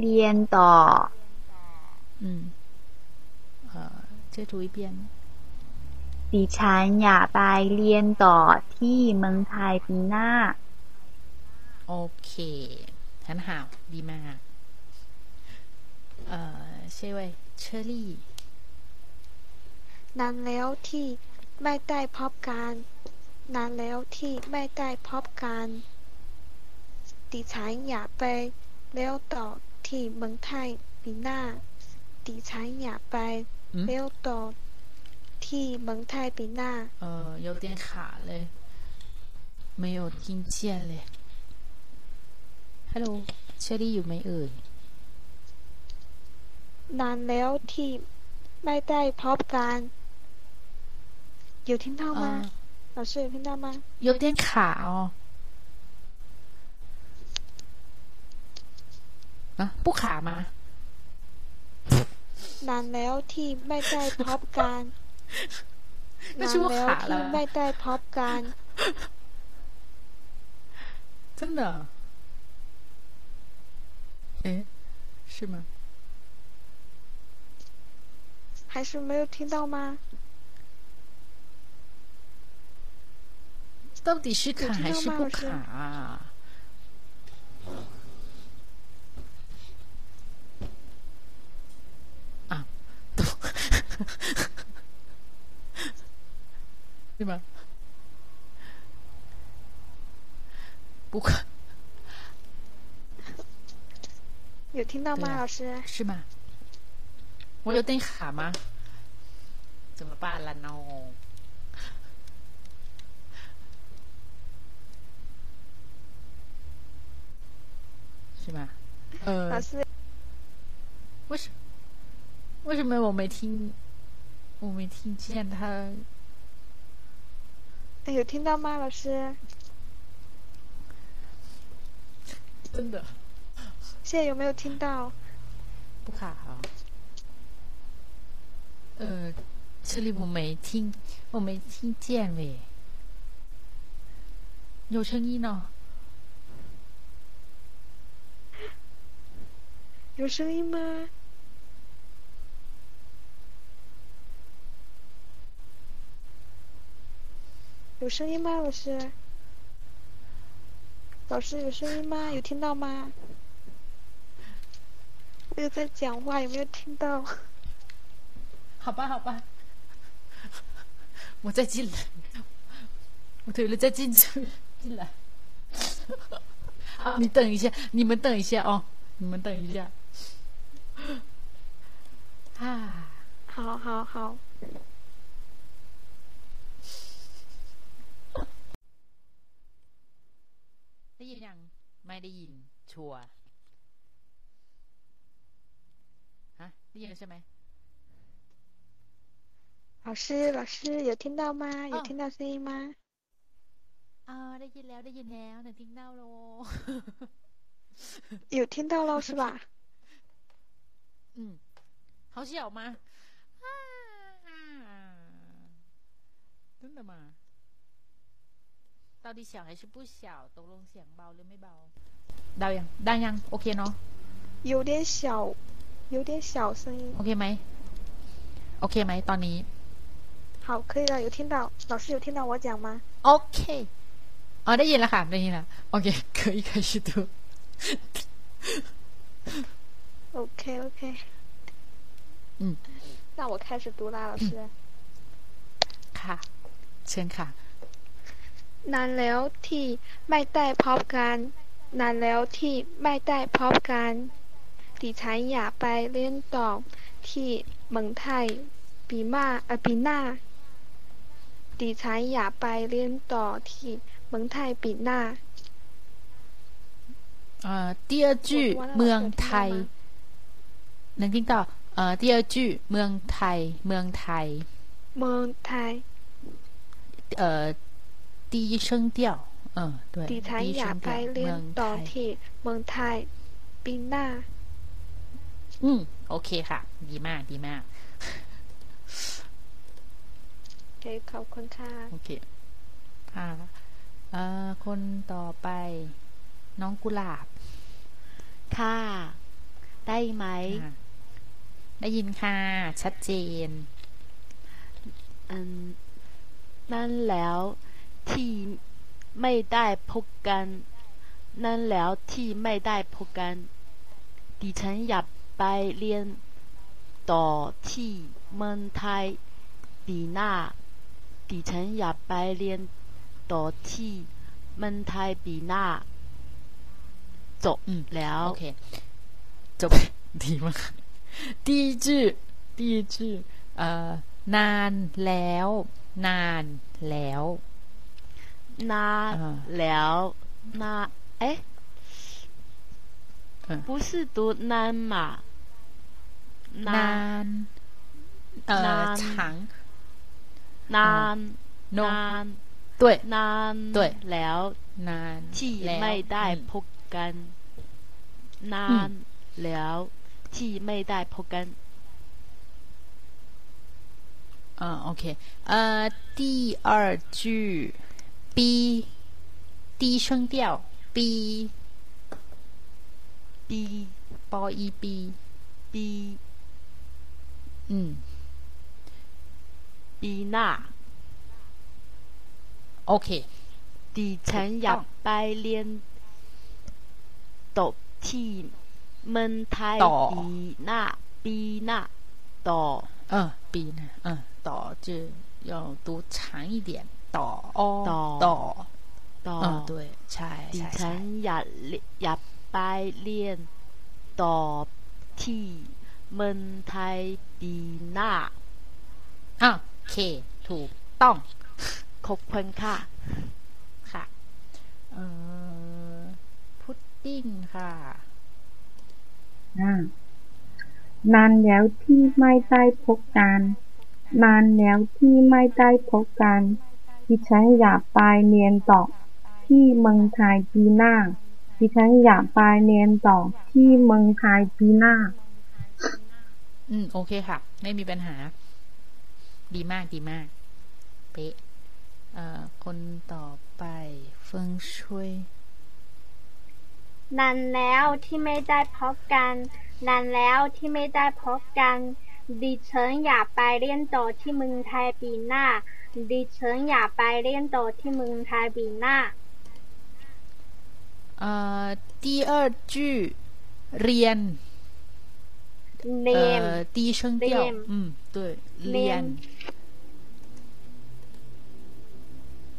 เรียนต่อ嗯呃再读一遍 ดิฉันอยากไปเรียนต่อที่เมืองไทยปีหน้า โอเค很好ดีมาก เอ่อเช่วยเชอรี่นานแล้วที่ไม่ได้พบกัน นานแล้วที่ไม่ได้พบกันดิฉันอยากไปเลี้ยวต่อที่เมืองไทยปีหน้าดิฉันอยากไปเลี้ยวต่อ ที่เมืองไทยปีหน้า呃有点卡嘞没有听见嘞 Hello เชอรี่อยู่ไหมเอ่ยนานแล้วที่ไม่ได้พบกัน有听到吗？老师有听到吗？有点卡哦。啊，不卡吗？นานแล้วที่ไม่ได้พบกัน นานแล้วที่ไม่ได้พบกัน真的？哎，是吗？还是没有听到吗？到底是卡还是不卡啊？啊，懂， 对吗？不卡，有听到吗，老师？是吗？我有点卡吗？怎么办了呢？是吗？呃，老师，为什为什么我没听？我没听见他。有听到吗，老师？真的。现在有没有听到？不卡啊。呃，这里我没听，我没听见喂。有声音呢。有声音吗？有声音吗，老师？老师有声音吗？有听到吗？我有在讲话，有没有听到？好吧，好吧，我再进来，我退了再进去，进来。好，你等一下，你们等一下哦，你们等一下。啊，好好好。ได้ยินยังไม่ได้ยินชัวฮะได้ยินใช่ไหม老师，老师有听到吗？有听到声音吗？อ่าได้ยินแล้วได้ยินแล้วหนึ่ง听到喽。有听到喽，是吧？嗯，好小吗？啊， 的嘛 到底小还是不小ตกลงเสียงเบาหรือไม่เบาเดายังได้ยังโอเคเนาะ有点小有点小声音โอเคไหมโอเคไหมตอนนี้好可以了有听到老师有听到我讲吗โอเคอ๋อได้ยินแล้วค่ะได้ยินแล้วโอเค可以开始读 OK OK 嗯那我开始读啦老师ค่ะเชิญค่ะ นานแล้วที่ไม่ได้พบกันนานแล้วที่ไม่ได้พบกันดิฉันอยากไปเรียนต่อที่เมืองไทยปีมาเอปีหน้าดิฉันอยากไปเรียนต่อที่เมืองไทยปีหน้า呃第二句เมืองไทย能听到呃第二句เมืองไทยเมืองไทยเมืองไทย呃 第一声调嗯对ดิฉันอยากไปเรียนต่อที่เมืองไทยปีหน้าอืมโอเคค่ะ ดีมากดีมากโอเคขอบคุณค่ะโอเคค่ะเอ่อคนต่อไป น้องกุหลาบ ค่ะ ได้ไหม ได้ยินค่ะ ชัดเจนอืมนั่นแล้ว ที่ไม่ได้พบกัน นั่นแล้วที่ไม่ได้พบกัน ดิฉันอยากไปเรียนต่อที่เมืองไทยปีหน้า ดิฉันอยากไปเรียนต่อที่เมืองไทยปีหน้า จบแล้ว โอเค จบ ดีมาก ดีจื้อดีจื้อเอ่อนานแล้ว นานแล้ว นานแล้วนาเอ๊ะ不是读难嘛นานเอ่อ长นานนาน对นาน对แล้วนานที่ไม่ได้พบกันนานแล้วที่ไม่ได้พบกันอ่าโอเคเอ่อ第二句 B 低声调 B B 包一 B B 嗯。B 那。OK 底层牙白脸倒替闷胎 B 那 B 那倒嗯 B 那嗯倒就要读长一点。 ต่ออ้อต่อต่อด้วยใช่ดิฉันอยากอยากไปเรียนต่อที่เมืองไทยปีน้าอะโอเค ถูกต้องขอบคุณค่ะ ค่ะเอ่อพุดดิ้งค่ะนานแล้วที่ไม่ได้พบกัน นานแล้วที่ไม่ได้พบกัน ดิฉันอยากไปเรียนต่อที่เมืองไทยปีหน้าดิฉันอยากไปเรียนต่อที่เมืองไทยปีหน้า อืม โอเคค่ะ ไม่มีปัญหา ดีมากดีมาก เป๊ะเอ่อคนต่อไปเฟิงช่วยนานแล้วที่ไม่ได้พบกันนานแล้วที่ไม่ได้พบกัน ดิฉันอยากไปเรียนต่อที่เมืองไทยปีหน้า ดิฉันอยากไปเรียนต่อที่เมืองไทยปีหน้า呃，第二句เรียน呃低声调嗯对เรียน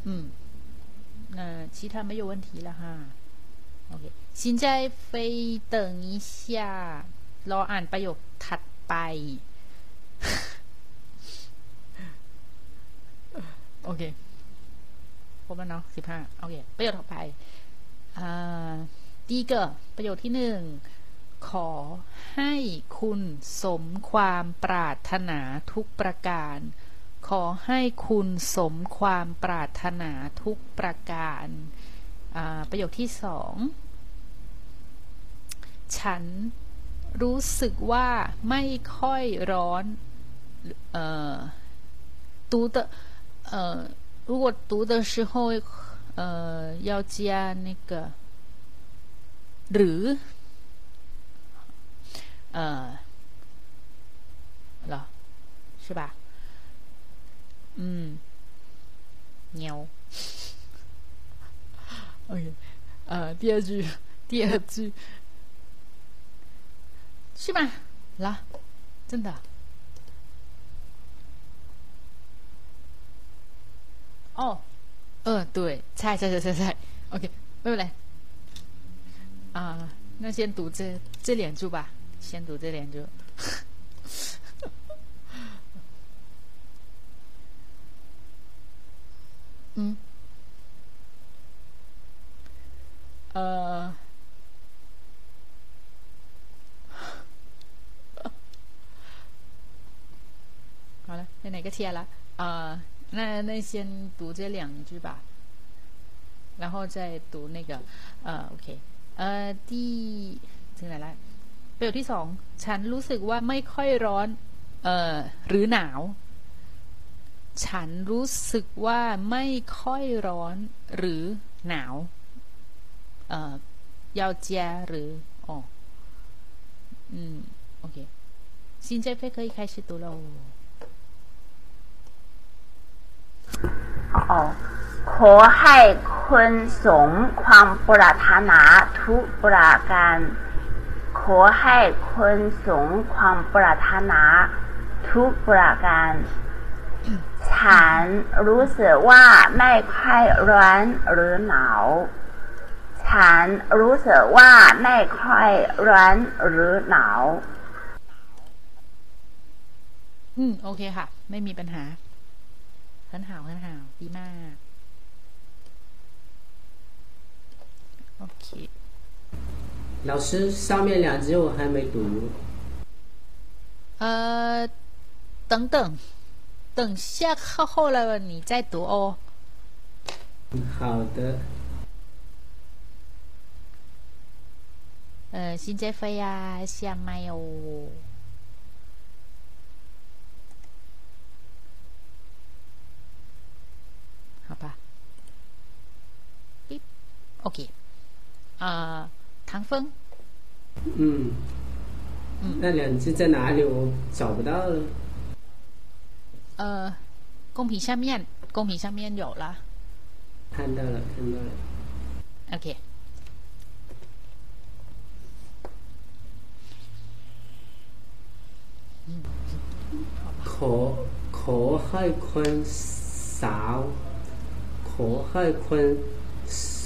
嗯，那其他没有问题了哈。OK，现在飞等一下รออ่านประโยคถัดไป โอเคครบแล้วเนาะสิบห้าโอเค ประโยคต่อไปอ่าดีเกอประโยคที่หนึ่ง ขอให้คุณสมความปรารถนาทุกประการ ขอให้คุณสมความปรารถนาทุกประการ ประโยคที่สอง ฉันรู้สึกว่าไม่ค่อยร้อน เออตูเต 呃，如果读的时候，呃，要加那个“女”，呃，了，是吧？嗯，牛。OK，呃，第二句，第二句，去吧，来，真的。哦，嗯，对，猜猜猜猜猜，OK，没有嘞。啊，那先读这这两句吧，先读这两句。嗯，呃，好了，那哪个贴了？啊。那那先读这两句吧，然后再读那个呃，OK，เอ่อที่ถึงไหนละประโยคที่สองฉันรู้สึกว่าไม่ค่อยร้อนเอ่อหรือหนาว ฉันรู้สึกว่าไม่ค่อยร้อนหรือหนาวเอ่อ要加หรืออ๋ออืมโอเค现在飞可以开始读喽 อ๋อขอให้คุณสมความปรารถนาทุกประการ ขอให้คุณสมความปรารถนาทุกประการ ฉันรู้สึกว่าไม่ค่อยร้อนหรือหนาวฉันรู้สึกว่าไม่ค่อยร้อนหรือหนาว อืม โอเคค่ะ ไม่มีปัญหา 很好很好ดีมากโอเค老师，上面两句我还没读。呃，等等，等下课后了你再读哦。好的。呃，新杰飞呀，下麦哦。 好吧，OK，啊，唐风，嗯，嗯，那两只在哪里？我找不到了。呃，公屏下面，公屏上面有了。看到了，看到了。OK。ขอขอให้คนสาวขอ ให้คน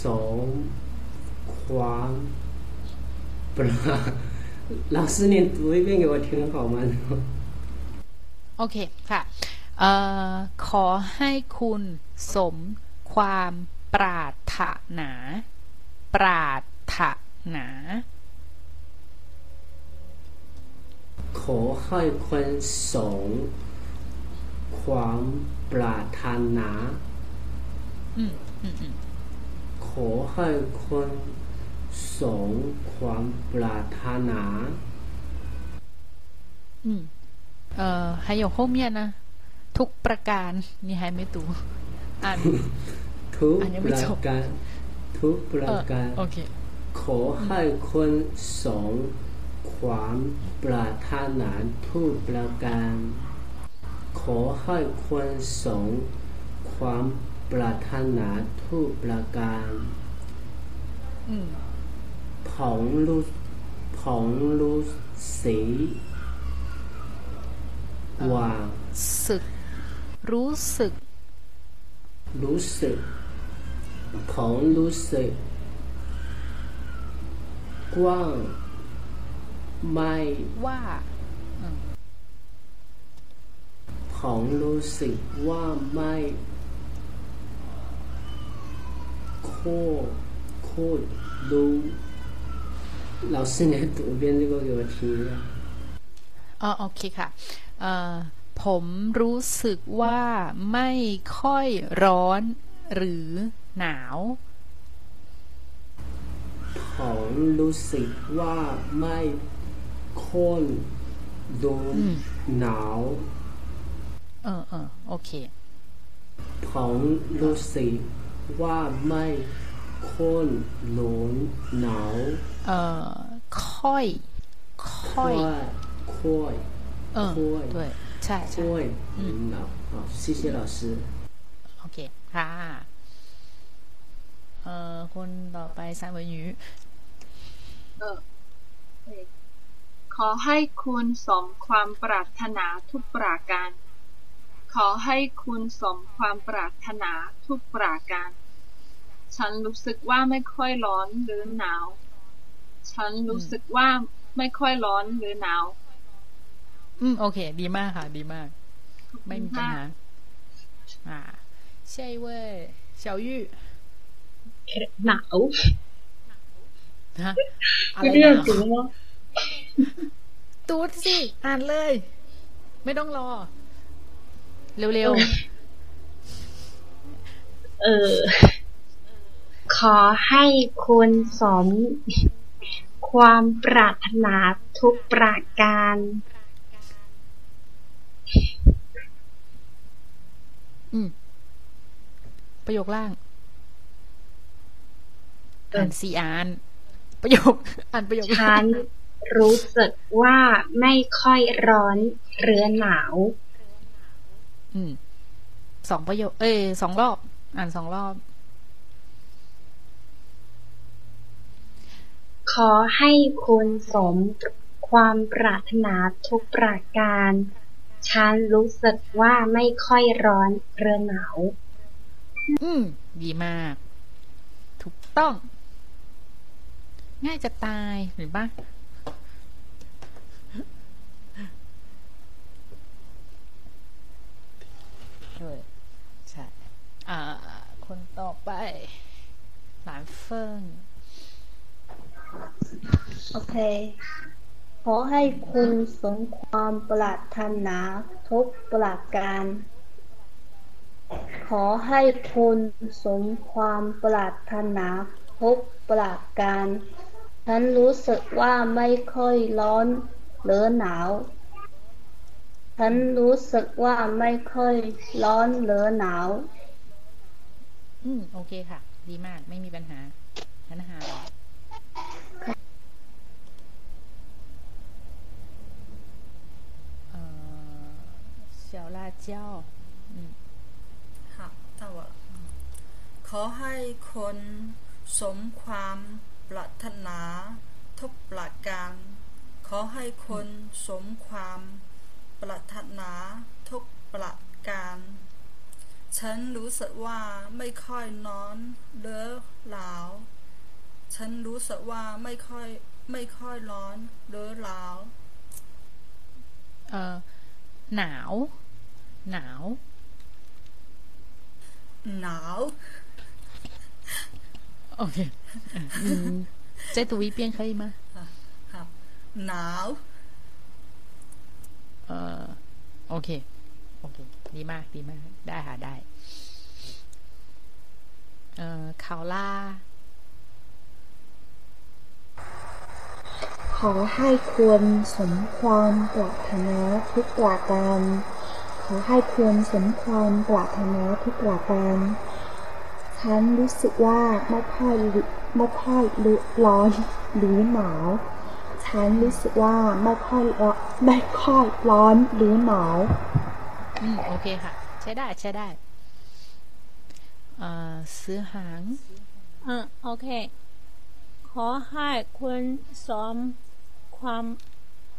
สมความปราร老师，你读一遍给我听好吗？โอเคค่ะเอ่อขอให้คุณสมความปรารถนา ปรารถนา ขอให้คนสมความปรารถนาอืมอืมอืม ขอให้คนสงความปรารถนาอืมเอ่อ还有后面呢ทุกประการ你还没读อ่านทุกประการทุกประการโอเคขอให้คนสงความปรารถนาทุกประการขอให้คนสงความ ปรารถนาทุกประการผ่องรู้ผ่องรู้สีว่าสึก รู้สึก รู้สึกผ่องรู้สึก กว้าง ไม่ว่าผ่องรู้สึกว่าไม่ โคตรรู้老师你读一遍这个给我听一下อ๋อโอเคค่ะผมรู้สึกว่าไม่ค่อยร้อนหรือหนาวผมรู้สึกว่าไม่ค่อยร้อนหนาวเออเออโอเค ผมรู้สึก ว่าไม่ค่อยร้อนหนาว เอ่อค่อย ค่อย ค่อย เออ对ใช่ใช่ ค่อยหนาว好谢谢老师โอเค ค่ะ เอ่อ คนต่อไปซานเหวยหยู เออขอให้คุณสมความปรารถนาทุกประการ ขอให้คุณสมความปรารถนาทุกประการ ฉันรู้สึกว่าไม่ค่อยร้อนหรือหนาว ฉันรู้สึกว่าไม่ค่อยร้อนหรือหนาว อืมโอเค ดีมากค่ะ ดีมาก ไม่มีปัญหา อ่าใช่เว้ยเฉายู่หนาวฮะอะไรหนาวตูดสิ อ่านเลย ไม่ต้องรอ เร็วเออ ขอให้คุณสม ความปรารถนาทุกประการๆอืม ประโยคล่าง อ่านสี่อ่าน ประโยค อ่านประโยคฉันรู้สึกว่าไม่ค่อยร้อนหรือหนาว อืมสองประโยค เอ้ยสองรอบ อ่านสองรอบ ขอให้คุณสมความปรารถนาทุกประการ ฉันรู้สึกว่าไม่ค่อยร้อนหรือหนาว อืม ดีมาก ถูกต้อง ง่ายจะตายเห็นปะด้วยใช่ อ่า คนต่อไป หลานเฟิงโอเค ขอให้คุณสมความปรารถนาทุกประการ ขอให้คุณสมความปรารถนาทุกประการ ฉันรู้สึกว่าไม่ค่อยร้อนหรือหนาว ฉันรู้สึกว่าไม่ค่อยร้อนหรือหนาว อืม โอเคค่ะ ดีมาก ไม่มีปัญหาฉันหาเลยเอ่อ小辣椒嗯好到我了ขอให้คนสมความปรารถนาทุกประการ ขอให้คนสมความปรารถนาทุกประการ ฉันรู้สึกว่าไม่ค่อยนอนเลอะหลาว ฉันรู้สึกว่าไม่ค่อยไม่ค่อยร้อนเลอะหลาว เอ่อ หนาว หนาว หนาว โอเคใจตัววิเปียนหนาว เอ่อ โอเค โอเค ดีมากดีมาก ได้ค่ะได้ เอ่อข่าวล่า ขอให้ควรสมความปรารถนาทุกประการ ขอให้ควรสมความปรารถนาทุกประการฉันรู้สึกว่าไม่ค่อยไม่ค่อยร้อนหรือหนาวฉันรู้สึกว่าไม่ค่อยร้อนไม่ค่อยร้อนหรือหนาว อืม โอเคค่ะ ใช้ได้ ใช้ได้ เอ่อซื้อหาง 嗯，OK。ขอให้คุณสมความ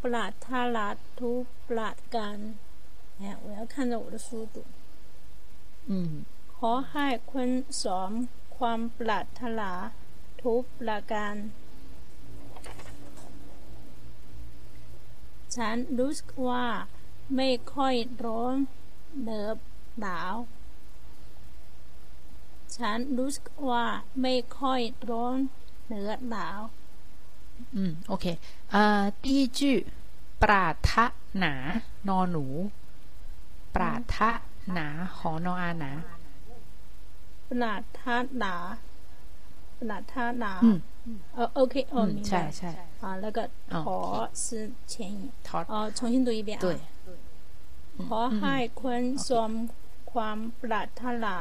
ปรารถนาทุกประการ哎，我要看着我的书读。嗯，ขอให้คุณสมความปรารถนาทุกประการ ฉันรู้สึกว่า ไม่ค่อยร้อนเนิบหนาว ฉันรู้สึกว่าไม่ค่อยร้อนเหนือหนาว อืม โอเค เอ่อ第一句ปรารถนานอหนู ปรารถนาหอนออาหนา ปรารถนาปรารถนา อืม เออโอเค哦嗯明白ใช่ใช่ 啊那个哦ถอ是前引ถอ 哦重新读一遍啊对ขอให้คุณสม ความปรารถนา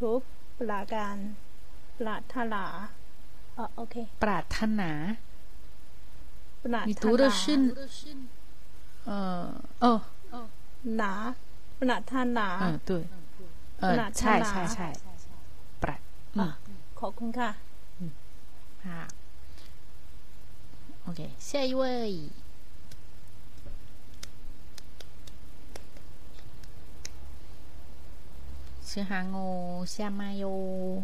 ทุกประการปรารถนาอ๋อโอเค ปรารถนาปรารถนา你读的是呃哦หนาปรารถนา嗯对呃ใช่ใช่ใช่ปรารขอบคุณค่ะ 啊 ok 下一位。吃饭哦下麦哟。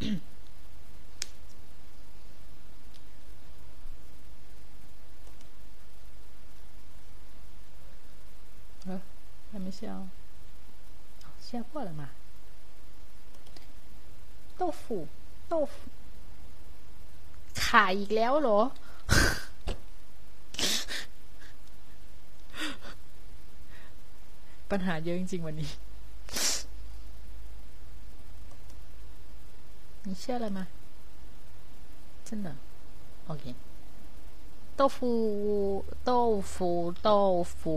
啊还没下哦下过了吗 โต้ฝูโต้ขายอีกแล้วเหรอ ปัญหาเยอะจริงๆวันนี้ มีเชื่ออะไรมาฉันเหรอโอเคโตฟูโตฟูโตฟู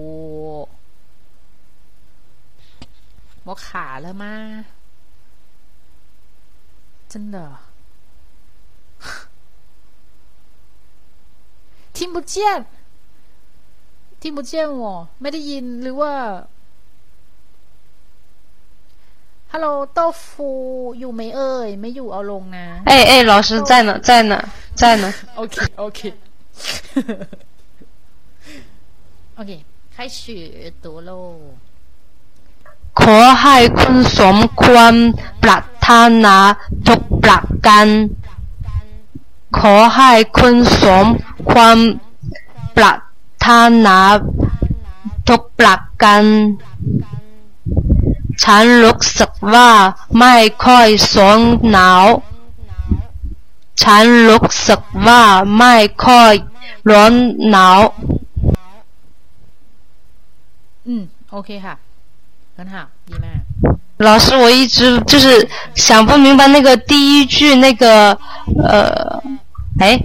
บอกขาแล้วมา 真的？听不见，听不见我ไม่ได้ยินหรือว่า Hello，豆腐有没เ没有เอาลงนะ哎哎，老师在呢，在呢，在呢。OK OK OK，开始读喽。ขอให้คุณสมความปราร ท่านาทุกประกัน ขอให้คุณสมความปรท่านาทุกประกัน ฉันรู้สึกว่าไม่ค่อยสนหนาวฉันรู้สึกว่าไม่ค่อยร้อนหนาว อืม โอเคค่ะงั้นค่ะดีมาก 老师，我一直就是想不明白那个第一句那个呃，哎。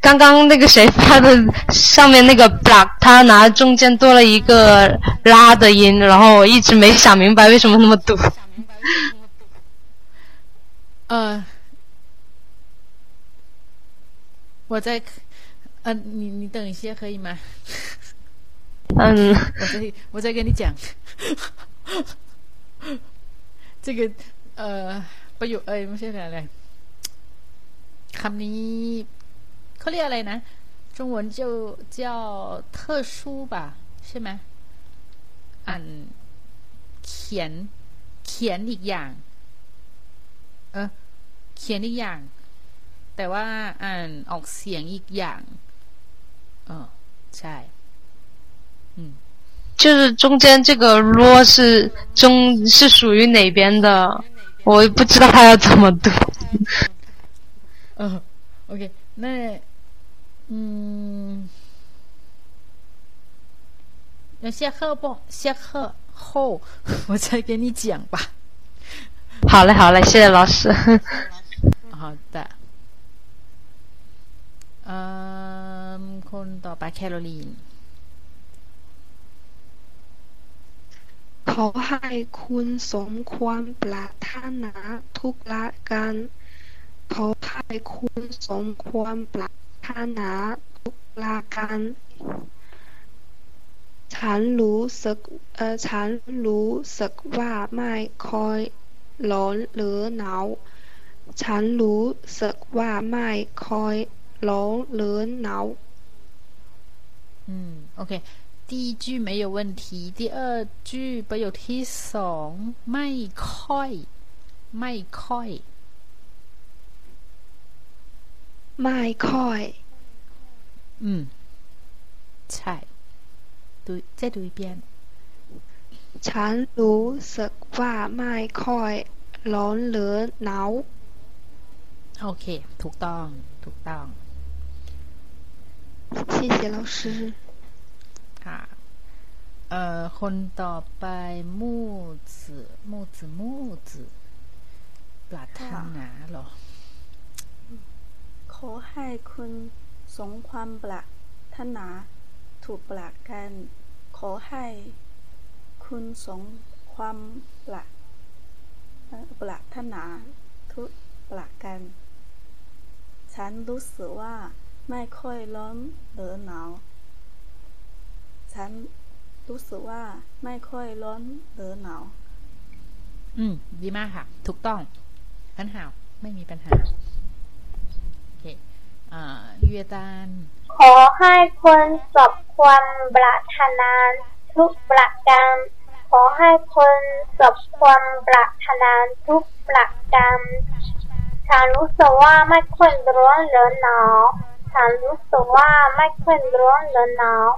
刚刚那个谁发的上面那个 block，他拿中间多了一个拉的音，然后我一直没想明白为什么那么读。呃，我在，呃，你你等一下可以吗？嗯，我再我再跟你讲，这个呃ประโยคเอ้ยไม่ใช่อะไรคำนี้เขาเรียกอะไรนะ中文就叫特殊吧ใช่ไหมอ่านเขียน เขียนอีกอย่าง เออเขียนอีกอย่าง แต่ว่าอ่านออกเสียงอีกอย่างเออใช่嗯 就是中间这个“啰”是中是属于哪边的？我不知道它要怎么读。嗯，OK，那。嗯，要下课不？下课后我再给你讲吧。好嘞，好嘞，谢谢老师。好的。嗯，คนต่อไปแคโรลีน ขอให้คุณสมความปรารถนาทุกละกันขอให้คุณสมความปรารถนาทุกละกัน ฉันรู้สึกเออฉันรู้สึกว่าไม่ค่อยร้อนหรือหนาว ฉันรู้สึกว่าไม่ค่อยร้อนหรือหนาว嗯，OK，第一句没有问题，第二句不有提怂，卖快，卖快，卖快，嗯，菜，读再读一遍。ฉันรู้สึก OK，า谢谢老师。 อ่อคนต่อไปมู่จื่อมู่จื่อมู่จื่อปรารถนาเหรอ ขอให้คุณสงความปรารถนาถูกปรากกัน ขอให้คุณสมความปรารปรารถนาทุกประการฉันรู้สึกว่าไม่ค่อยร้อนหรือหนาว ฉัน รู้สึกว่าไม่ค่อยร้อนหรือหนาว อืม ดีมากค่ะ ถูกต้องปัญหาไม่มีปัญหา โอเค อ่าเยตานขอให้คนสบความปรารถนาทุกประการ ขอให้คนสบความปรารถนาทุกประการฉันรู้สึกว่าไม่ค่อยร้อนหรือหนาวฉันรู้สึกว่าไม่ค่อยร้อนหรือหนาว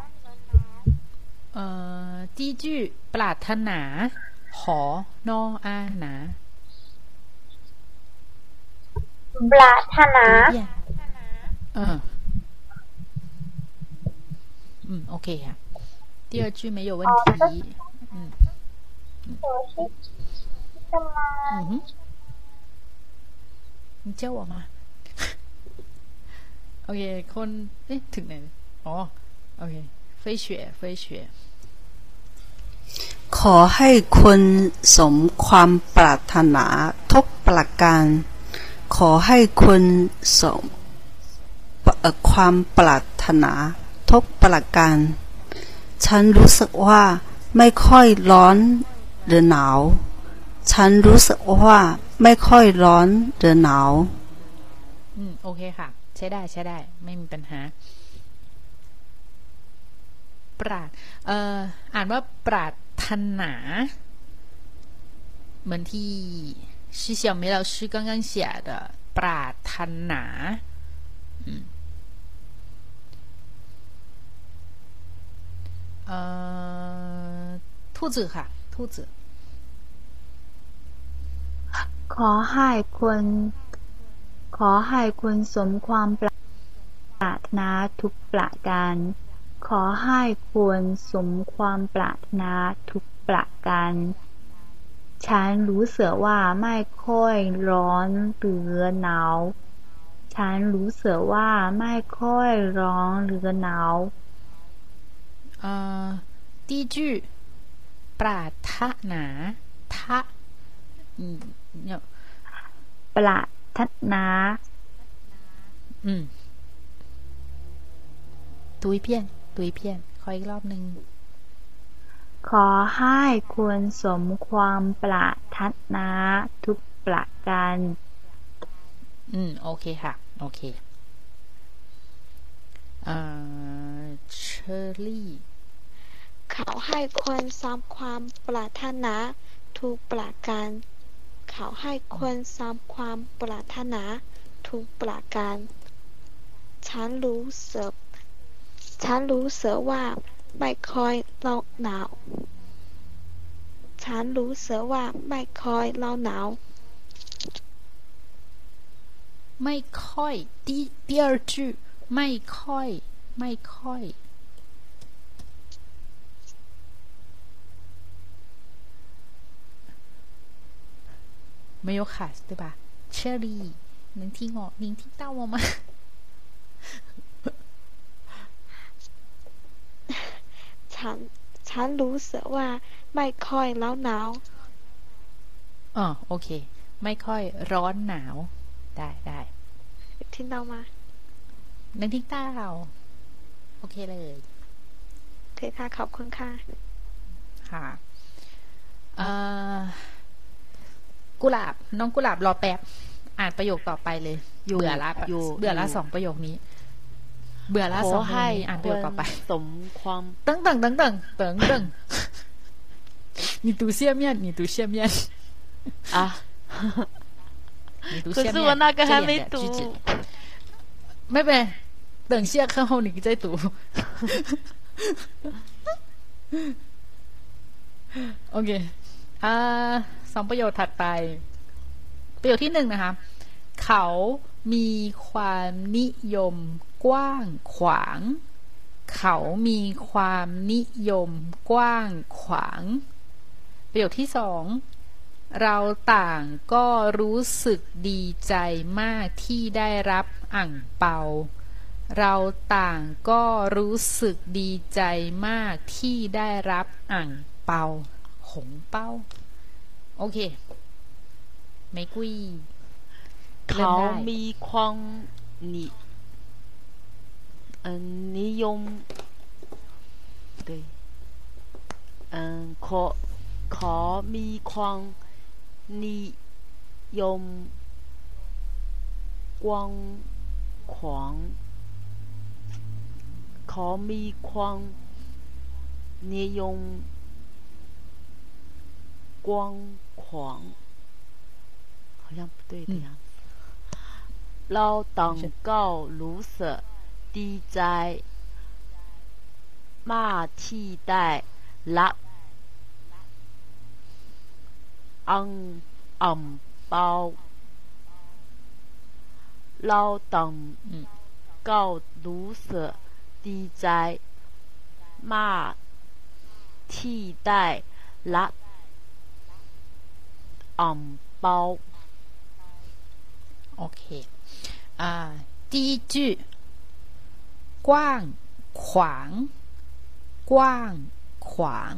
เอ่อ第一句ปรารถนา ขอนออาหนา ปรารถนา 嗯，嗯，OK 呀、第二句没有问题。嗯我是什么？嗯哼，你教我吗？OK，คนเอ๊ะถึงไหนอ๋อโอเค飞雪飞雪 ขอให้คุณสมความปรารถนาทุกประการ ขอให้คุณสมความปรารถนาทุกประการ ฉันรู้สึกว่าไม่ค่อยร้อนหรือหนาว ฉันรู้สึกว่าไม่ค่อยร้อนหรือหนาว อืม โอเคค่ะ ใช้ได้ใช้ได้ ไม่มีปัญหา ปราด เอ่อ อ่านว่าปรารถนา เหมือนที่是小梅老师刚刚写的ปรารถนาอืมเอ่อ兔子ค่ะ兔子 ขอให้คุณขอให้คุณสมความปรารถนาทุกประการ ขอให้คุณสมความปรารถนาทุกประการ ฉันรู้สึกว่าไม่ค่อยร้อนหรือหนาว ฉันรู้สึกว่าไม่ค่อยร้อนหรือหนาว เอ่อ第一句ปรารถนาทะอืมเนี่ย ปรารถนา อืม读一遍 ตุยเพี้ยน ขออีกรอบหนึ่ง ขอให้ควรสมความปรารถนาทุกประการ อืม โอเคค่ะ โอเคเอ่อเชอรี่เขาให้คนสมความปรารถนาทุกประการ เขาให้คนสมความปรารถนาทุกประการ ฉันรู้สึก ฉันรู้สึกว่าไม่ค่อยเราหนาว ฉันรู้สึกว่าไม่ค่อยเราหนาว ไม่ค่อย第第二句ไม่ค่อย ไม่ค่อย 没有卡对吧？Cherry，能听我，您听到我吗？ ฉัน ฉันรู้สึกว่าไม่ค่อยแล้วหนาวอ๋อโอเค ไม่ค่อยร้อนหนาว ได้ได้ที่เรามานึกทิ้งต้าเราโอเคเลยโอเคค่ะ ขอบคุณค่ะ ค่ะเอ่อกุหลาบ น้องกุหลาบรอแป๊บ อ่านประโยคต่อไปเลย อยู่เบื่อละอยู่เบื่อละอยู่สองประโยคนี้ เบื่อละ ข ส อ องประโย ให้ คนี้อ่านประโยคต่อไป สมความ 等等等等等等，你读下面，你读下面啊！你读可下面是我那个还没这里的句子读。妹妹，等下课后你再读。โอเค อ่าสองประโยคถัดไป ประโยคที่หนึ่งนะคะ เขามีความนิยม กว้างขวาง เขามีความนิยม กว้างขวาง ประโยคที่สองเราต่างก็รู้สึกดีใจมากที่ได้รับอ่างเปา เราต่างก็รู้สึกดีใจมากที่ได้รับอ่างเปา หงเป้า โอเค ไม่กุยเขามีความนิ 嗯，你用对，嗯，可可米框，你用光框，可米框，你用光框，好像不对的样子，老蛋糕绿色。 ดีใจมากที่ได้รับอังอ่ำเปาเราต้องก็รู้สึกดีใจมากที่ได้รับอ่ำเปา โอเค อ่า第一句 กว้างขวางกว้างขวาง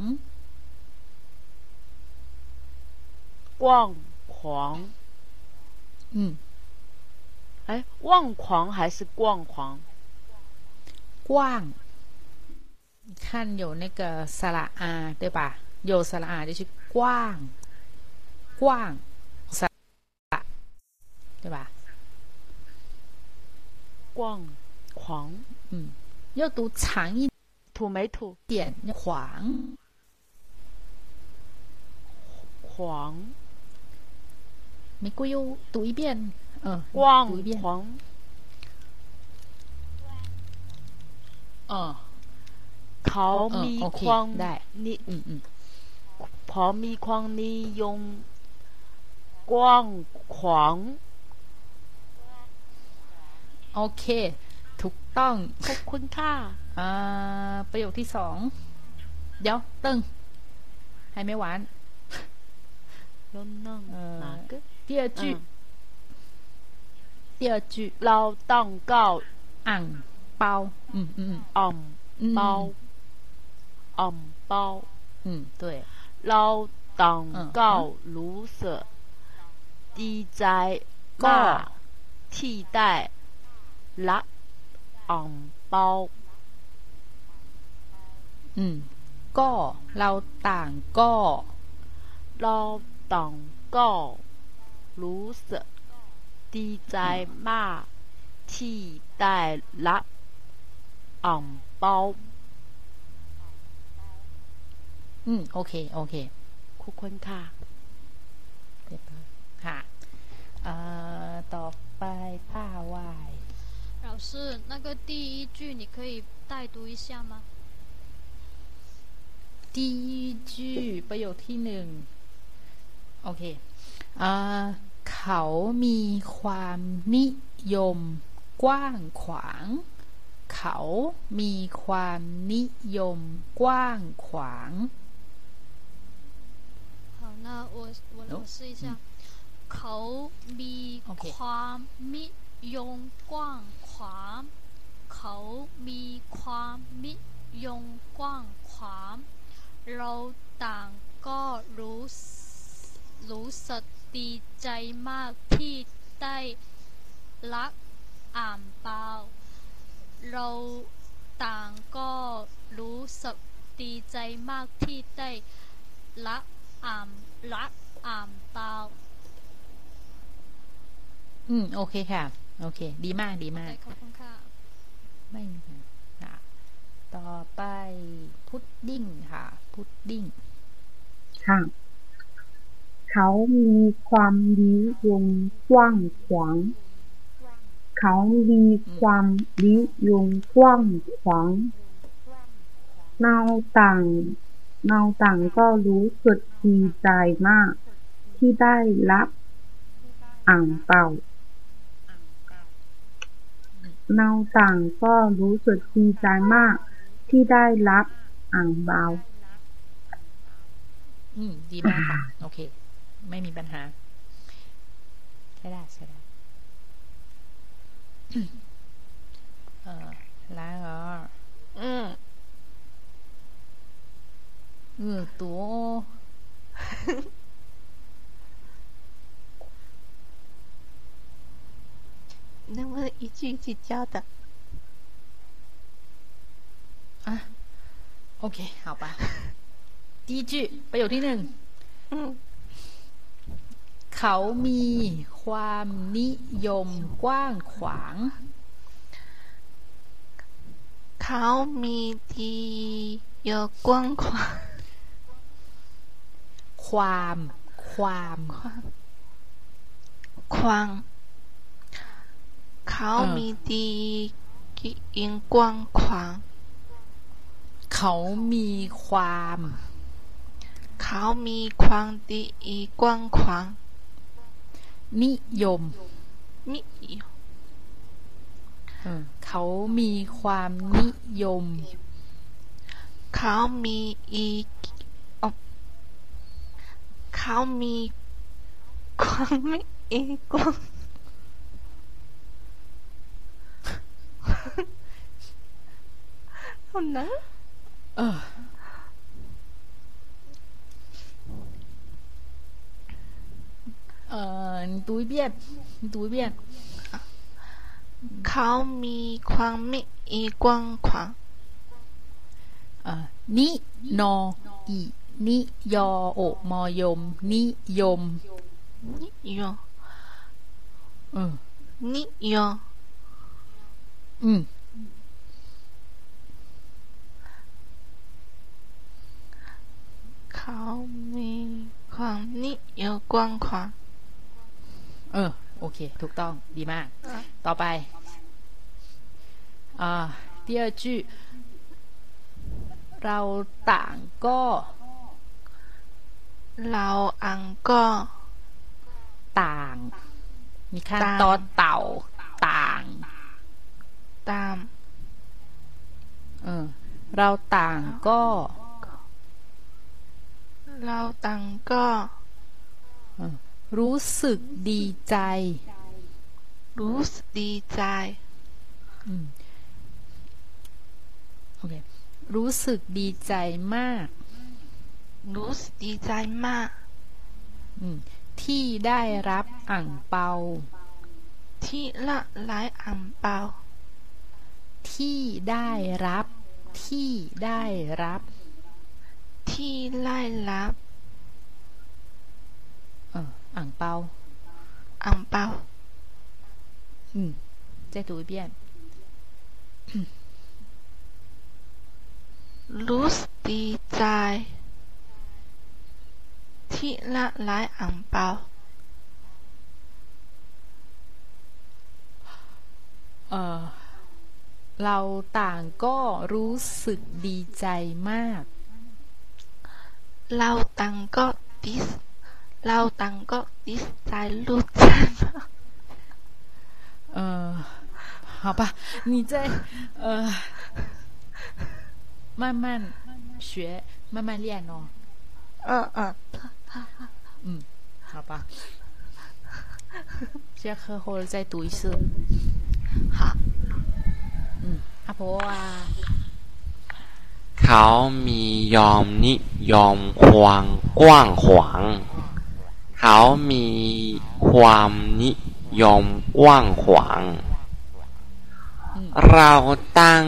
光狂，嗯，哎，忘狂还是逛狂？光，你看有那个สระอา对吧？有สระอา就是光，光，สระ对吧？逛 狂。嗯。要读长一土没土？点。黄黄玫瑰哟读一遍。嗯逛一遍。黄嗯。淘米筐来。你嗯嗯。泡米筐你用光狂。Ok ต้อง ขอบคุณค่ะ อ่าประโยคที่สอง เดี๋ยวตึง ให้ไม่หวาน แล้วนั่ง 呃 哪个第二句嗯，第二句 เราต้องก้าว อ่างเปาอืมอืม อ่อม อืม เปาอ่อมเปา อืม对 เราต้อง อืม ก้าวรู้สึกดีใจ ก็ มากที่ได้รับ อ่อมเปาอืม ก็เราต่างก็เราต้องก้าวรู้สึกดีใจมากที่ได้รับอ่อมเปาอืม โอเค โอเคขอบคุณค่ะเรียบร้อยค่ะ เอ่อ ต่อไปป้าวาย 老师，那个第一句你可以代读一下吗？第一句ประโยคที่หนึ่ง โอเคอ่าเขามีความนิยมกว้างขวาง เขามีความนิยมกว้างขวาง 好，那我我我试一下。เขามีความนิยมกว้างข วาง เขามีความนิยมกว้างขวาง เราต่างก็รู้รู้สึกดีใจมากที่ได้รับอ่านเปล่า เราต่างก็รู้สึกดีใจมากที่ได้รับอ่านรับอ่านเปล่าอืม โอเคค่ะ โอเค ดีมากดีมากขอบคุณค่ะไม่มีปัญหาค่ะต่อไปพุดดิ้งค่ะ พุดดิ้งค่ะเขามีความนิยมกว้างขวางเขามีความนิยมกว้างขวางเราต่างเราต่างก็รู้สึกดีใจมาก ที่ได้รับอั่งเปา เนาต่างก็รู้สึกดีใจมากที่ได้รับอ่างเบา อืม ดีมากค่ะ โอเค ไม่มีปัญหา ใช่ได้ใช่ได้เออแล้วก็อืมอือตัว 能不能一句一句教的？啊，OK，好吧。第一句ประโยคที่หนึ่ง อืม เขามีความนิยมกว้างขวาง เขามีดีเยอะกว้างขวาง ความ ความ ขวาง เขามีดียิงกว้างขวาง เขามีความ เขามีความดีกว้างขวาง นิยม นิยมเออเขามีความนิยม เขามีอีอ๋อเขามีความไม่อีกว้าง そんなうん。Ờ, ờ, túi biết túi biết khao mi khoang mi y quang khoang ờ, ni no y ni yo o mo yom ni yom ni yo ừ. Ni yo อ่อนินออีนิยอโอมอยม นิยม นิยม เออ นิยม อืม เขามีความนิยมกว้างขวาง เออ โอเค ถูกต้อง ดีมาก ต่อไป อ่า第二句เราต่างก็ เราอังก็ ต่าง มีขั้น ต่าง ตอนเต่า ต่าง ตาม เออ เราต่างก็ เราตังก็เออรู้สึกดีใจ รู้สึกดีใจอืมโอเค รู้สึกดีใจมาก รู้สึกดีใจมากอืมที่ได้รับอ่างเปา ที่ละลายอ่างเปา ที่ได้รับ ที่ได้รับ ที่ไล่รับ เอออ่างเปา อ่างเปา อืม再读一遍 รู้สึกดีใจ ที่ละลายอ่างเปา เออ เราต่างก็รู้สึกดีใจมาก เราตังก็ดิสเราตังก็ดิสใจรู้ใจมาก 呃，好吧，你再呃慢慢学，慢慢练哦。嗯嗯，嗯，好吧。下课后再读一次。好。 อภวาเขามียอมนิยอมควางกว้างขวาง เขามีความนิยอมกว้างขวาง เราตั้ง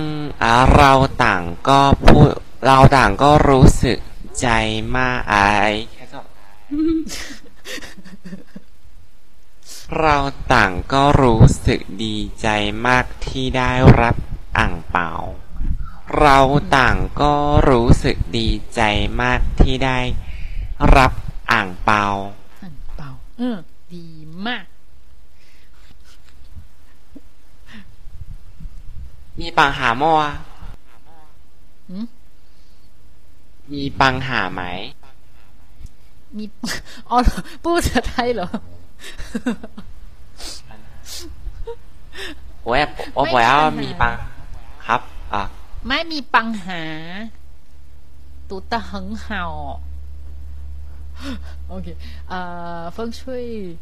เราต่างก็พูดเราต่างก็รู้สึกใจมากไอ เราต่างก็รู้สึกดีใจมากที่ได้รับอ่างเปา เราต่างก็รู้สึกดีใจมากที่ได้รับอ่างเปา อ่างเปา เออ ดีมาก มีปังหาโมอะมีปังหาไหม มี อ๋อ พูดภาไทยเหรอ 我也我我要มีปัญครับ อ่ะ ไม่มีปัญหา读得很好OK 呃风吹เ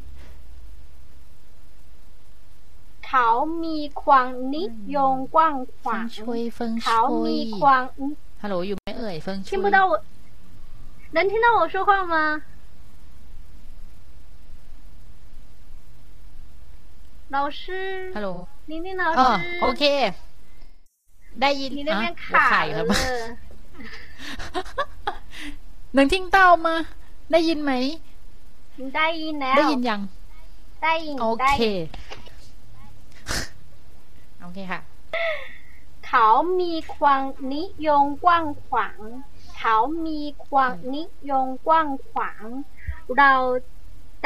เขามีความนิยมกว้างขวาง ช่วยเฟิง เขา ช่วย มีความ ฮัลโหลอยู่ไหมเอ่ยเฟิงช่วย 听不到我，能听到我说话吗？ 老师， ฮัลโหล 宁宁老 อ๋อ 师， โอเค ได้ยิน 你那边 อ่ะ 卡 ไข่ 了 แล้ว 了 หนึ่งทิ้งเต้ามา ได้ยินไหม 你ได้ยินแล้ว ได้ยินยัง ได้ยิน โอ ได้ เค ยิน โอเคค่ะ เขามีความนิยมกว้างขวาง เขามีความนิยมกว้างขวาง เรา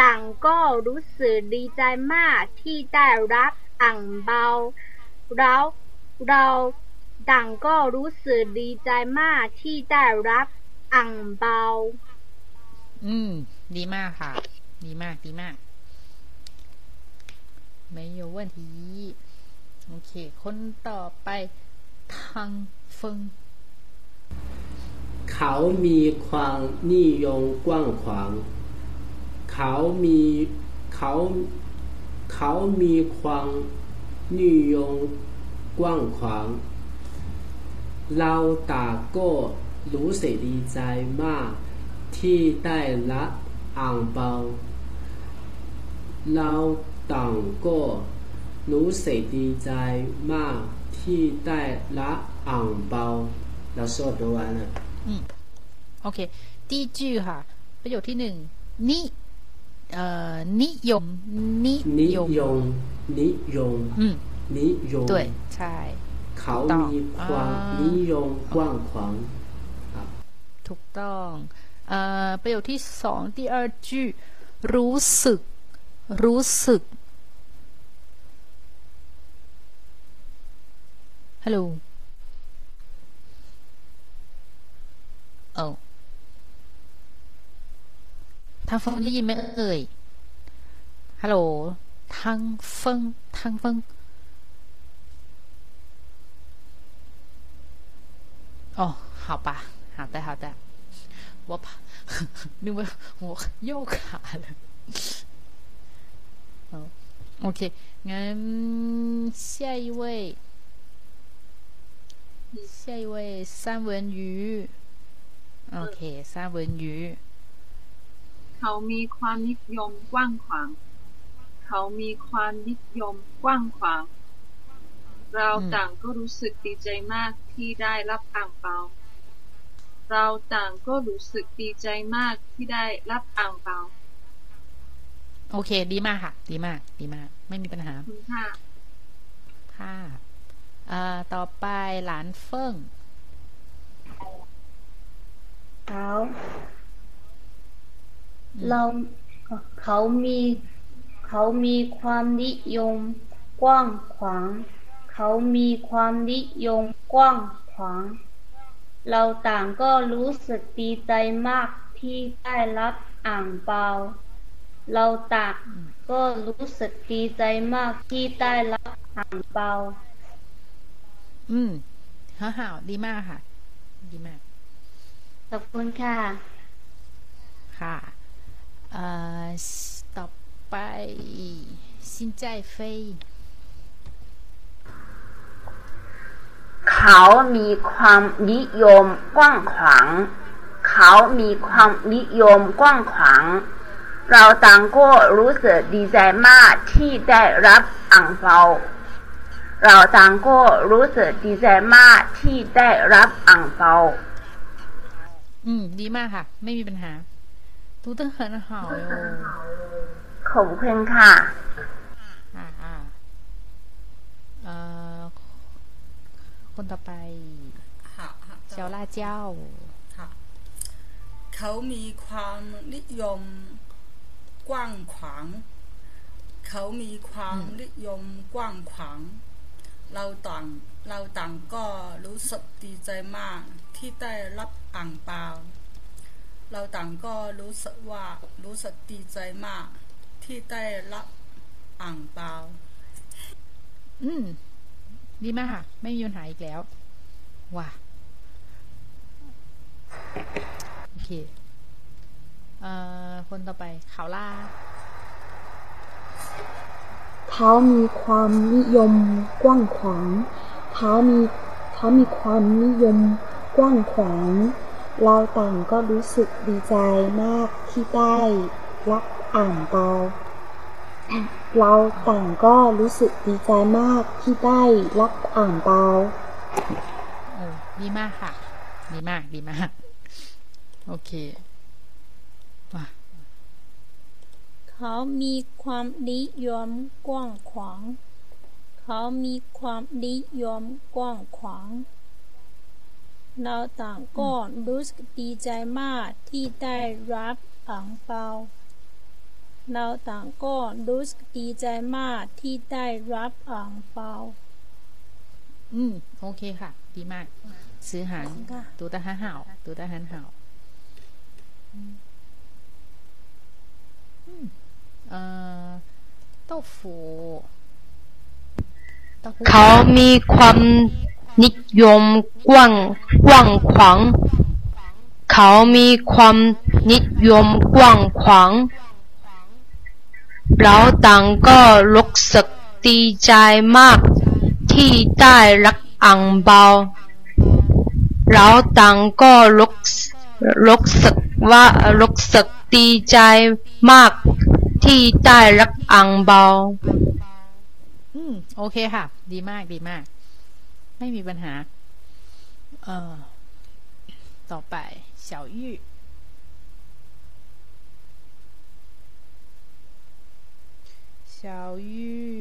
ต่างก็รู้สึกดีใจมากที่ได้รับอ่างเบาเราเราต่างก็รู้สึกดีใจมากที่ได้รับอ่างเบา อืม ดีมากค่ะ ดีมาก ดีมาก ไม่有问题โอเค คนต่อไปทางเฟิง เขามีความนิยมกว้างขวาง เขามีเขาเขามีความนิยมกว้างขวาง เราต่างก็รู้สึกดีใจมาก ที่ได้รับอ่างเปา เราต่างก็รู้สึกดีใจมาก ที่ได้รับอ่างเปาเราสวด完了。 อืม โอเค第一句ค่ะ ประโยคที่หนึ่งนิเอ่อ นิยมนิยมนิยมนิยมด้ใช่เขามีความนิยมกว้างขวางถูกต้องเอ่อประโยคที่สองที่二句รู้สึก รู้สึกฮัลโหลโอ้ 汤风你没饿哎，Hello，汤风，汤风，哦，好吧，好的，好的，我怕，因为我又卡了。，OK，嗯，下一位，下一位，三文鱼，OK，三文鱼。 เขามีความนิยมกว้างขวาง เขามีความนิยมกว้างขวาง เราต่างก็รู้สึกดีใจมากที่ได้รับอ่างเปา เราต่างก็รู้สึกดีใจมากที่ได้รับอ่างเปา โอเค ดีมากค่ะ ดีมาก ดีมาก ไม่มีปัญหาคุณค่ะค่ะเอ่อต่อไปหลานเฟิงเขา เราเขามีเขามีความนิยมกว้างขวาง เขามีความนิยมกว้างขวาง เราต่างก็รู้สึกดีใจมากที่ได้รับอ่างเปา เราต่างก็รู้สึกดีใจมากที่ได้รับอ่างเปา อืมฮ่าฮ่าดีมากค่ะ ดีมาก ขอบคุณค่ะ ค่ะเอ่อ ต่อไปซินใจเฟยเขามีความนิยมกว้างขวาง เขามีความนิยมกว้างขวาง เราต่างก็รู้สึกดีใจมากที่ได้รับอ่างเปาเราต่างก็รู้สึกดีใจมากที่ได้รับอ่างเปาอืม ดีมากค่ะ ไม่มีปัญหา 读得很好哟 ขอบคุณค่ะ อ่าอ่าเอ่อคนต่อไป ค่ะค่ะ เจ้าล่าเจ้า ค่ะเขามีความนิยมกว้างขวาง เขามีความนิยมกว้างขวาง เราต่างเราต่างก็รู้สึกดีใจมากที่ได้รับอ่างเปา เราต่างก็รู้สึกว่ารู้สึกดีใจมาก ที่ได้รับอ่างเปาอืม ดีมากค่ะ ไม่มีปัญหาอีกแล้ว ว้าโอเค เอ่อ คนต่อไปขาวล่าทเขามีความนิยมกว้างขวางเขามีเขามีความนิยมกว้างขวาง เราต่างก็รู้สึกดีใจมากที่ได้รับอ่านเปา เราต่างก็รู้สึกดีใจมากที่ได้รับอ่านเปาโอ้ดีมากค่ะ ดีมาก ดีมาก โอเคมาเขามีความนิยมกว้างขวาง เขามีความนิยมกว้างขวาง เราต่างก็รู้สึกดีใจมากที่ได้รับอ่างเปา เราต่างก็รู้สึกดีใจมากที่ได้รับอ่างเปา อืม โอเคค่ะ ดีมากซื้อหางตัวตาหันห่าวตัวตาหันห่าวเอ่อเต้าฟูเขามีความ นิยมกว้างกว้างขวาง เขามีความนิยมกว้างขวาง เราต่างก็รู้สึกดีใจมาก ที่ได้รับอ่างเบา เราต่างก็รู้รู้สึกว่ารู้สึกดีใจมาก ที่ได้รับอ่างเบา อืม โอเคค่ะ ดีมากดีมาก ไม่มีปัญหา เอ่อ ต่อไปเฉาอี้เฉาอี้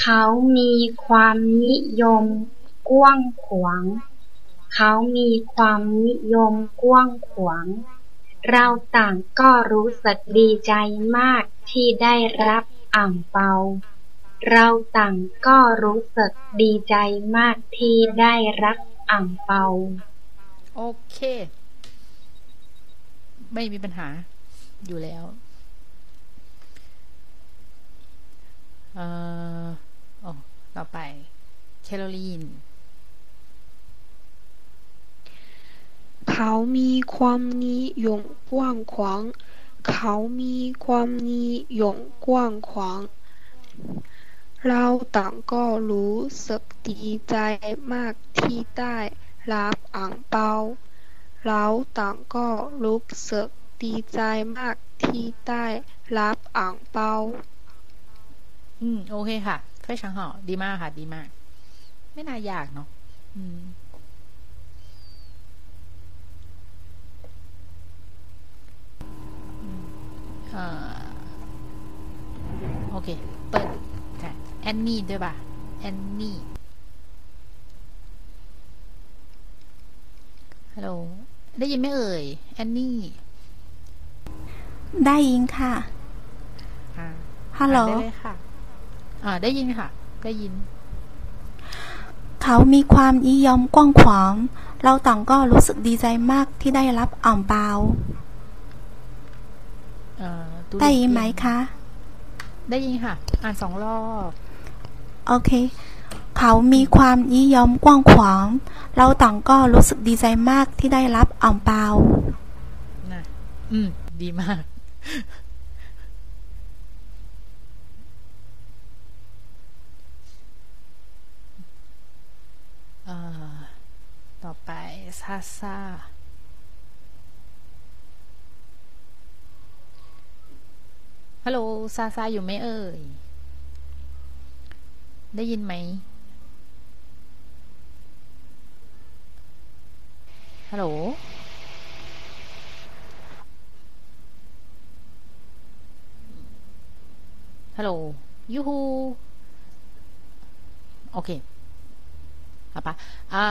เขามีความนิยมกว้างขวาง เขามีความนิยมกว้างขวาง เราต่างก็รู้สึกดีใจมากที่ได้รับอ่างเปา เราต่างก็รู้สึกดีใจมากที่ได้รับอ่างเปา โอเค ไม่มีปัญหาอยู่แล้วเอ่อโอ้ต่อไป แคโรลีน เขามีความนิยมกว้างขวาง เขามีความนิยมกว้างขวาง เราต่างก็รู้สึกดีใจมากที่ได้รับอ่างเปา เราต่างก็รู้สึกดีใจมากที่ได้รับอ่างเปา อืม โอเคค่ะ非常好ดีมากค่ะ ดีมาก ไม่น่ายากเนาะอืม โอเค เปิดค่ะแอนนี่ด้วยป่ะ แอนนี่ ฮัลโหล ได้ยินไหมเอ่ย แอนนี่ ได้ยินค่ะ ฮัลโหลได้เลยค่ะอ่า ได้ยินค่ะ ได้ยิน เขามีความนิยมกว้างขวาง เราต่างก็รู้สึกดีใจมากที่ได้รับอ่างเปา ได้ยินไหมคะ ได้ยินค่ะ อ่านสองรอบ โอเค เขามีความนิยมกว้างขวาง เราต่างก็รู้สึกดีใจมากที่ได้รับอ่างเปานะอืม ดีมากอ่าต่อไปซาซา ฮัลโหลซาซาอยู่ไหมเอ่ย ได้ยินไหมฮัลโหลฮัลโหลยูฮูโอเค好吧อ่า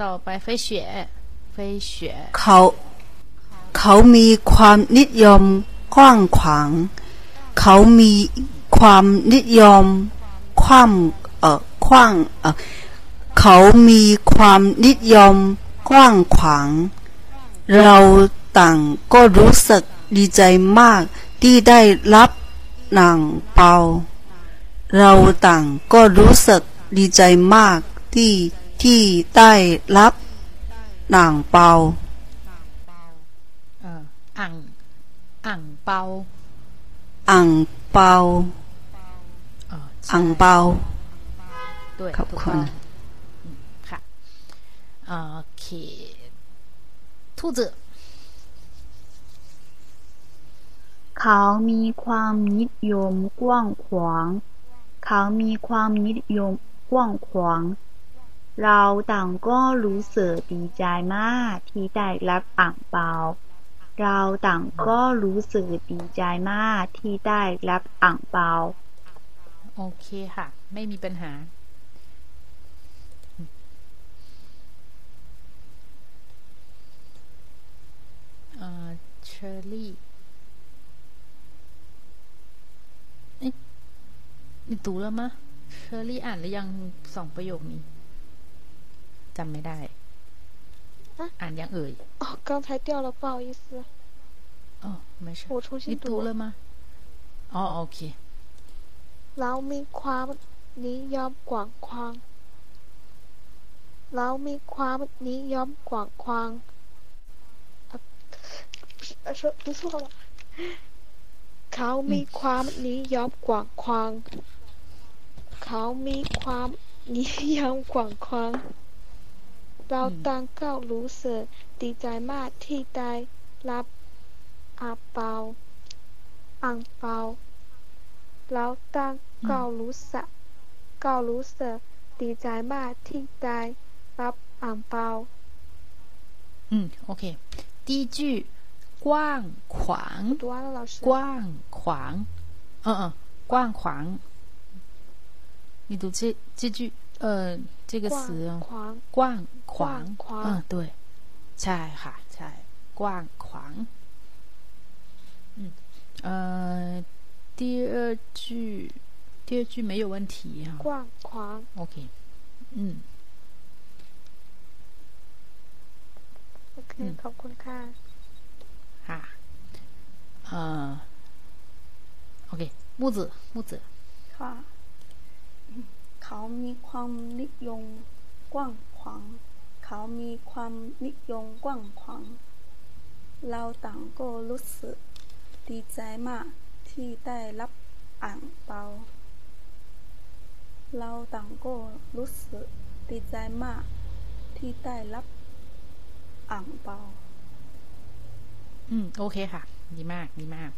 ต่อไปเฟยเฉียเฟยเฉียเขา เขามีความนิยมกว้างขวาง เขามีความนิยมความเอ่อขว้างเอ่อเขามีความนิยมกว้างขวาง เราต่างก็รู้สึกดีใจมากที่ได้รับหนังเปา เราต่างก็รู้สึกดีใจมากที่ที่ได้รับหนังเปาเอออ่างอ่างเปา อ่างเปาอ๋อใช่อ่างเปาด้วยขอบถูกคุณต้องอืมค่ะโอเค兔子เขามีความนิยมกว้างขวาง เขามีความนิยมกว้างขวาง เราต่างก็รู้สึกดีใจมากที่ได้รับอ่างเปา เราต่างก็รู้สึกดีใจมากที่ได้รับอ่างเปา โอเคค่ะ ไม่มีปัญหา เอ่อเชอร์รี่นี่ดูแล้วมะเชอร์รี่อ่านหรือยังสองประโยคนี้จำไม่ได้ อ่านยังเอ่ย 哦，刚才掉了，不好意思。 อ๋อไม่ใช่ 我重 นี่ 新 读了吗อ๋อโอเค เรามีความนิยมกว้างขวาง เรามีความนิยมกว้างขวาง呃说读错了。เขามีความนิยมกว้างขวาง เขามีความนิยมกว้างขวาง เราต่างก็รู้สึกดีใจมากที่ได้รับอาเปาอ่างเปา เราต่างก็รู้สึกก็รู้สึกดีใจมากที่ได้รับอ่างเปา 嗯，OK。第一句“逛狂读完了，老师。”，逛狂，嗯嗯，逛狂。你读这这句， 呃，这个词哦，逛狂逛狂，逛狂嗯，对，ใช่ค่ะใช่กว้างขวาง嗯，呃，第二句，第二句没有问题哈、逛狂。 OK，嗯 โอเค ขอบคุณค่ะ ค่ะเอ่อโอเค木子木子 ค่ะ เขามีความนิยมกว้างขวาง เขามีความนิยมกว้างขวาง เราต่างก็รู้สึกดีใจมากที่ได้รับอ่างเปา เราต่างก็รู้สึกดีใจมากที่ได้รับอ่างเปา อืม โอเคค่ะ ดีมาก ดีมาก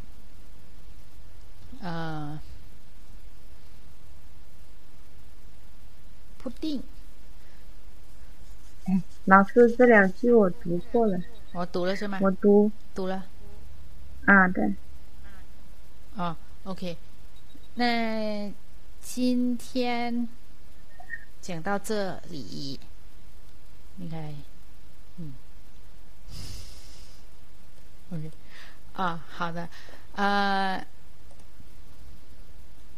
เอ่อ 不定。老师这两句我读错了。我读了是吗？我读。读了。啊对。啊 ok 那今天讲到这里应该嗯。Ok 啊好的。呃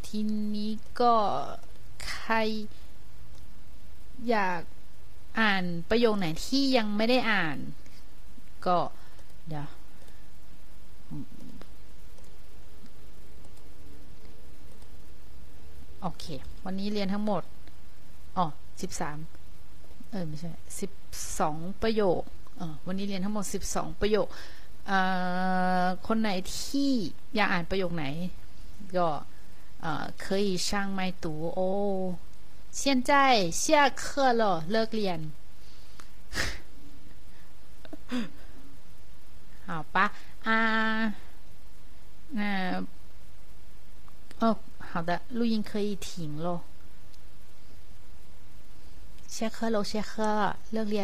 听一个开 อยากอ่านประโยคไหนที่ยังไม่ได้อ่าน ก็เดี๋ยว โอเค วันนี้เรียนทั้งหมด อ๋อสิบสาม เออ ไม่ใช่ สิบสองประโยค เออ วันนี้เรียนทั้งหมดสิบสองประโยค เอ่อ คนไหนที่อยากอ่านประโยคไหน ก็เอ่อ可以上麦读哦 现在下课了เลิกเรียน 好吧啊那哦，好的，录音可以停喽。下课喽，下课，เลิกเรียน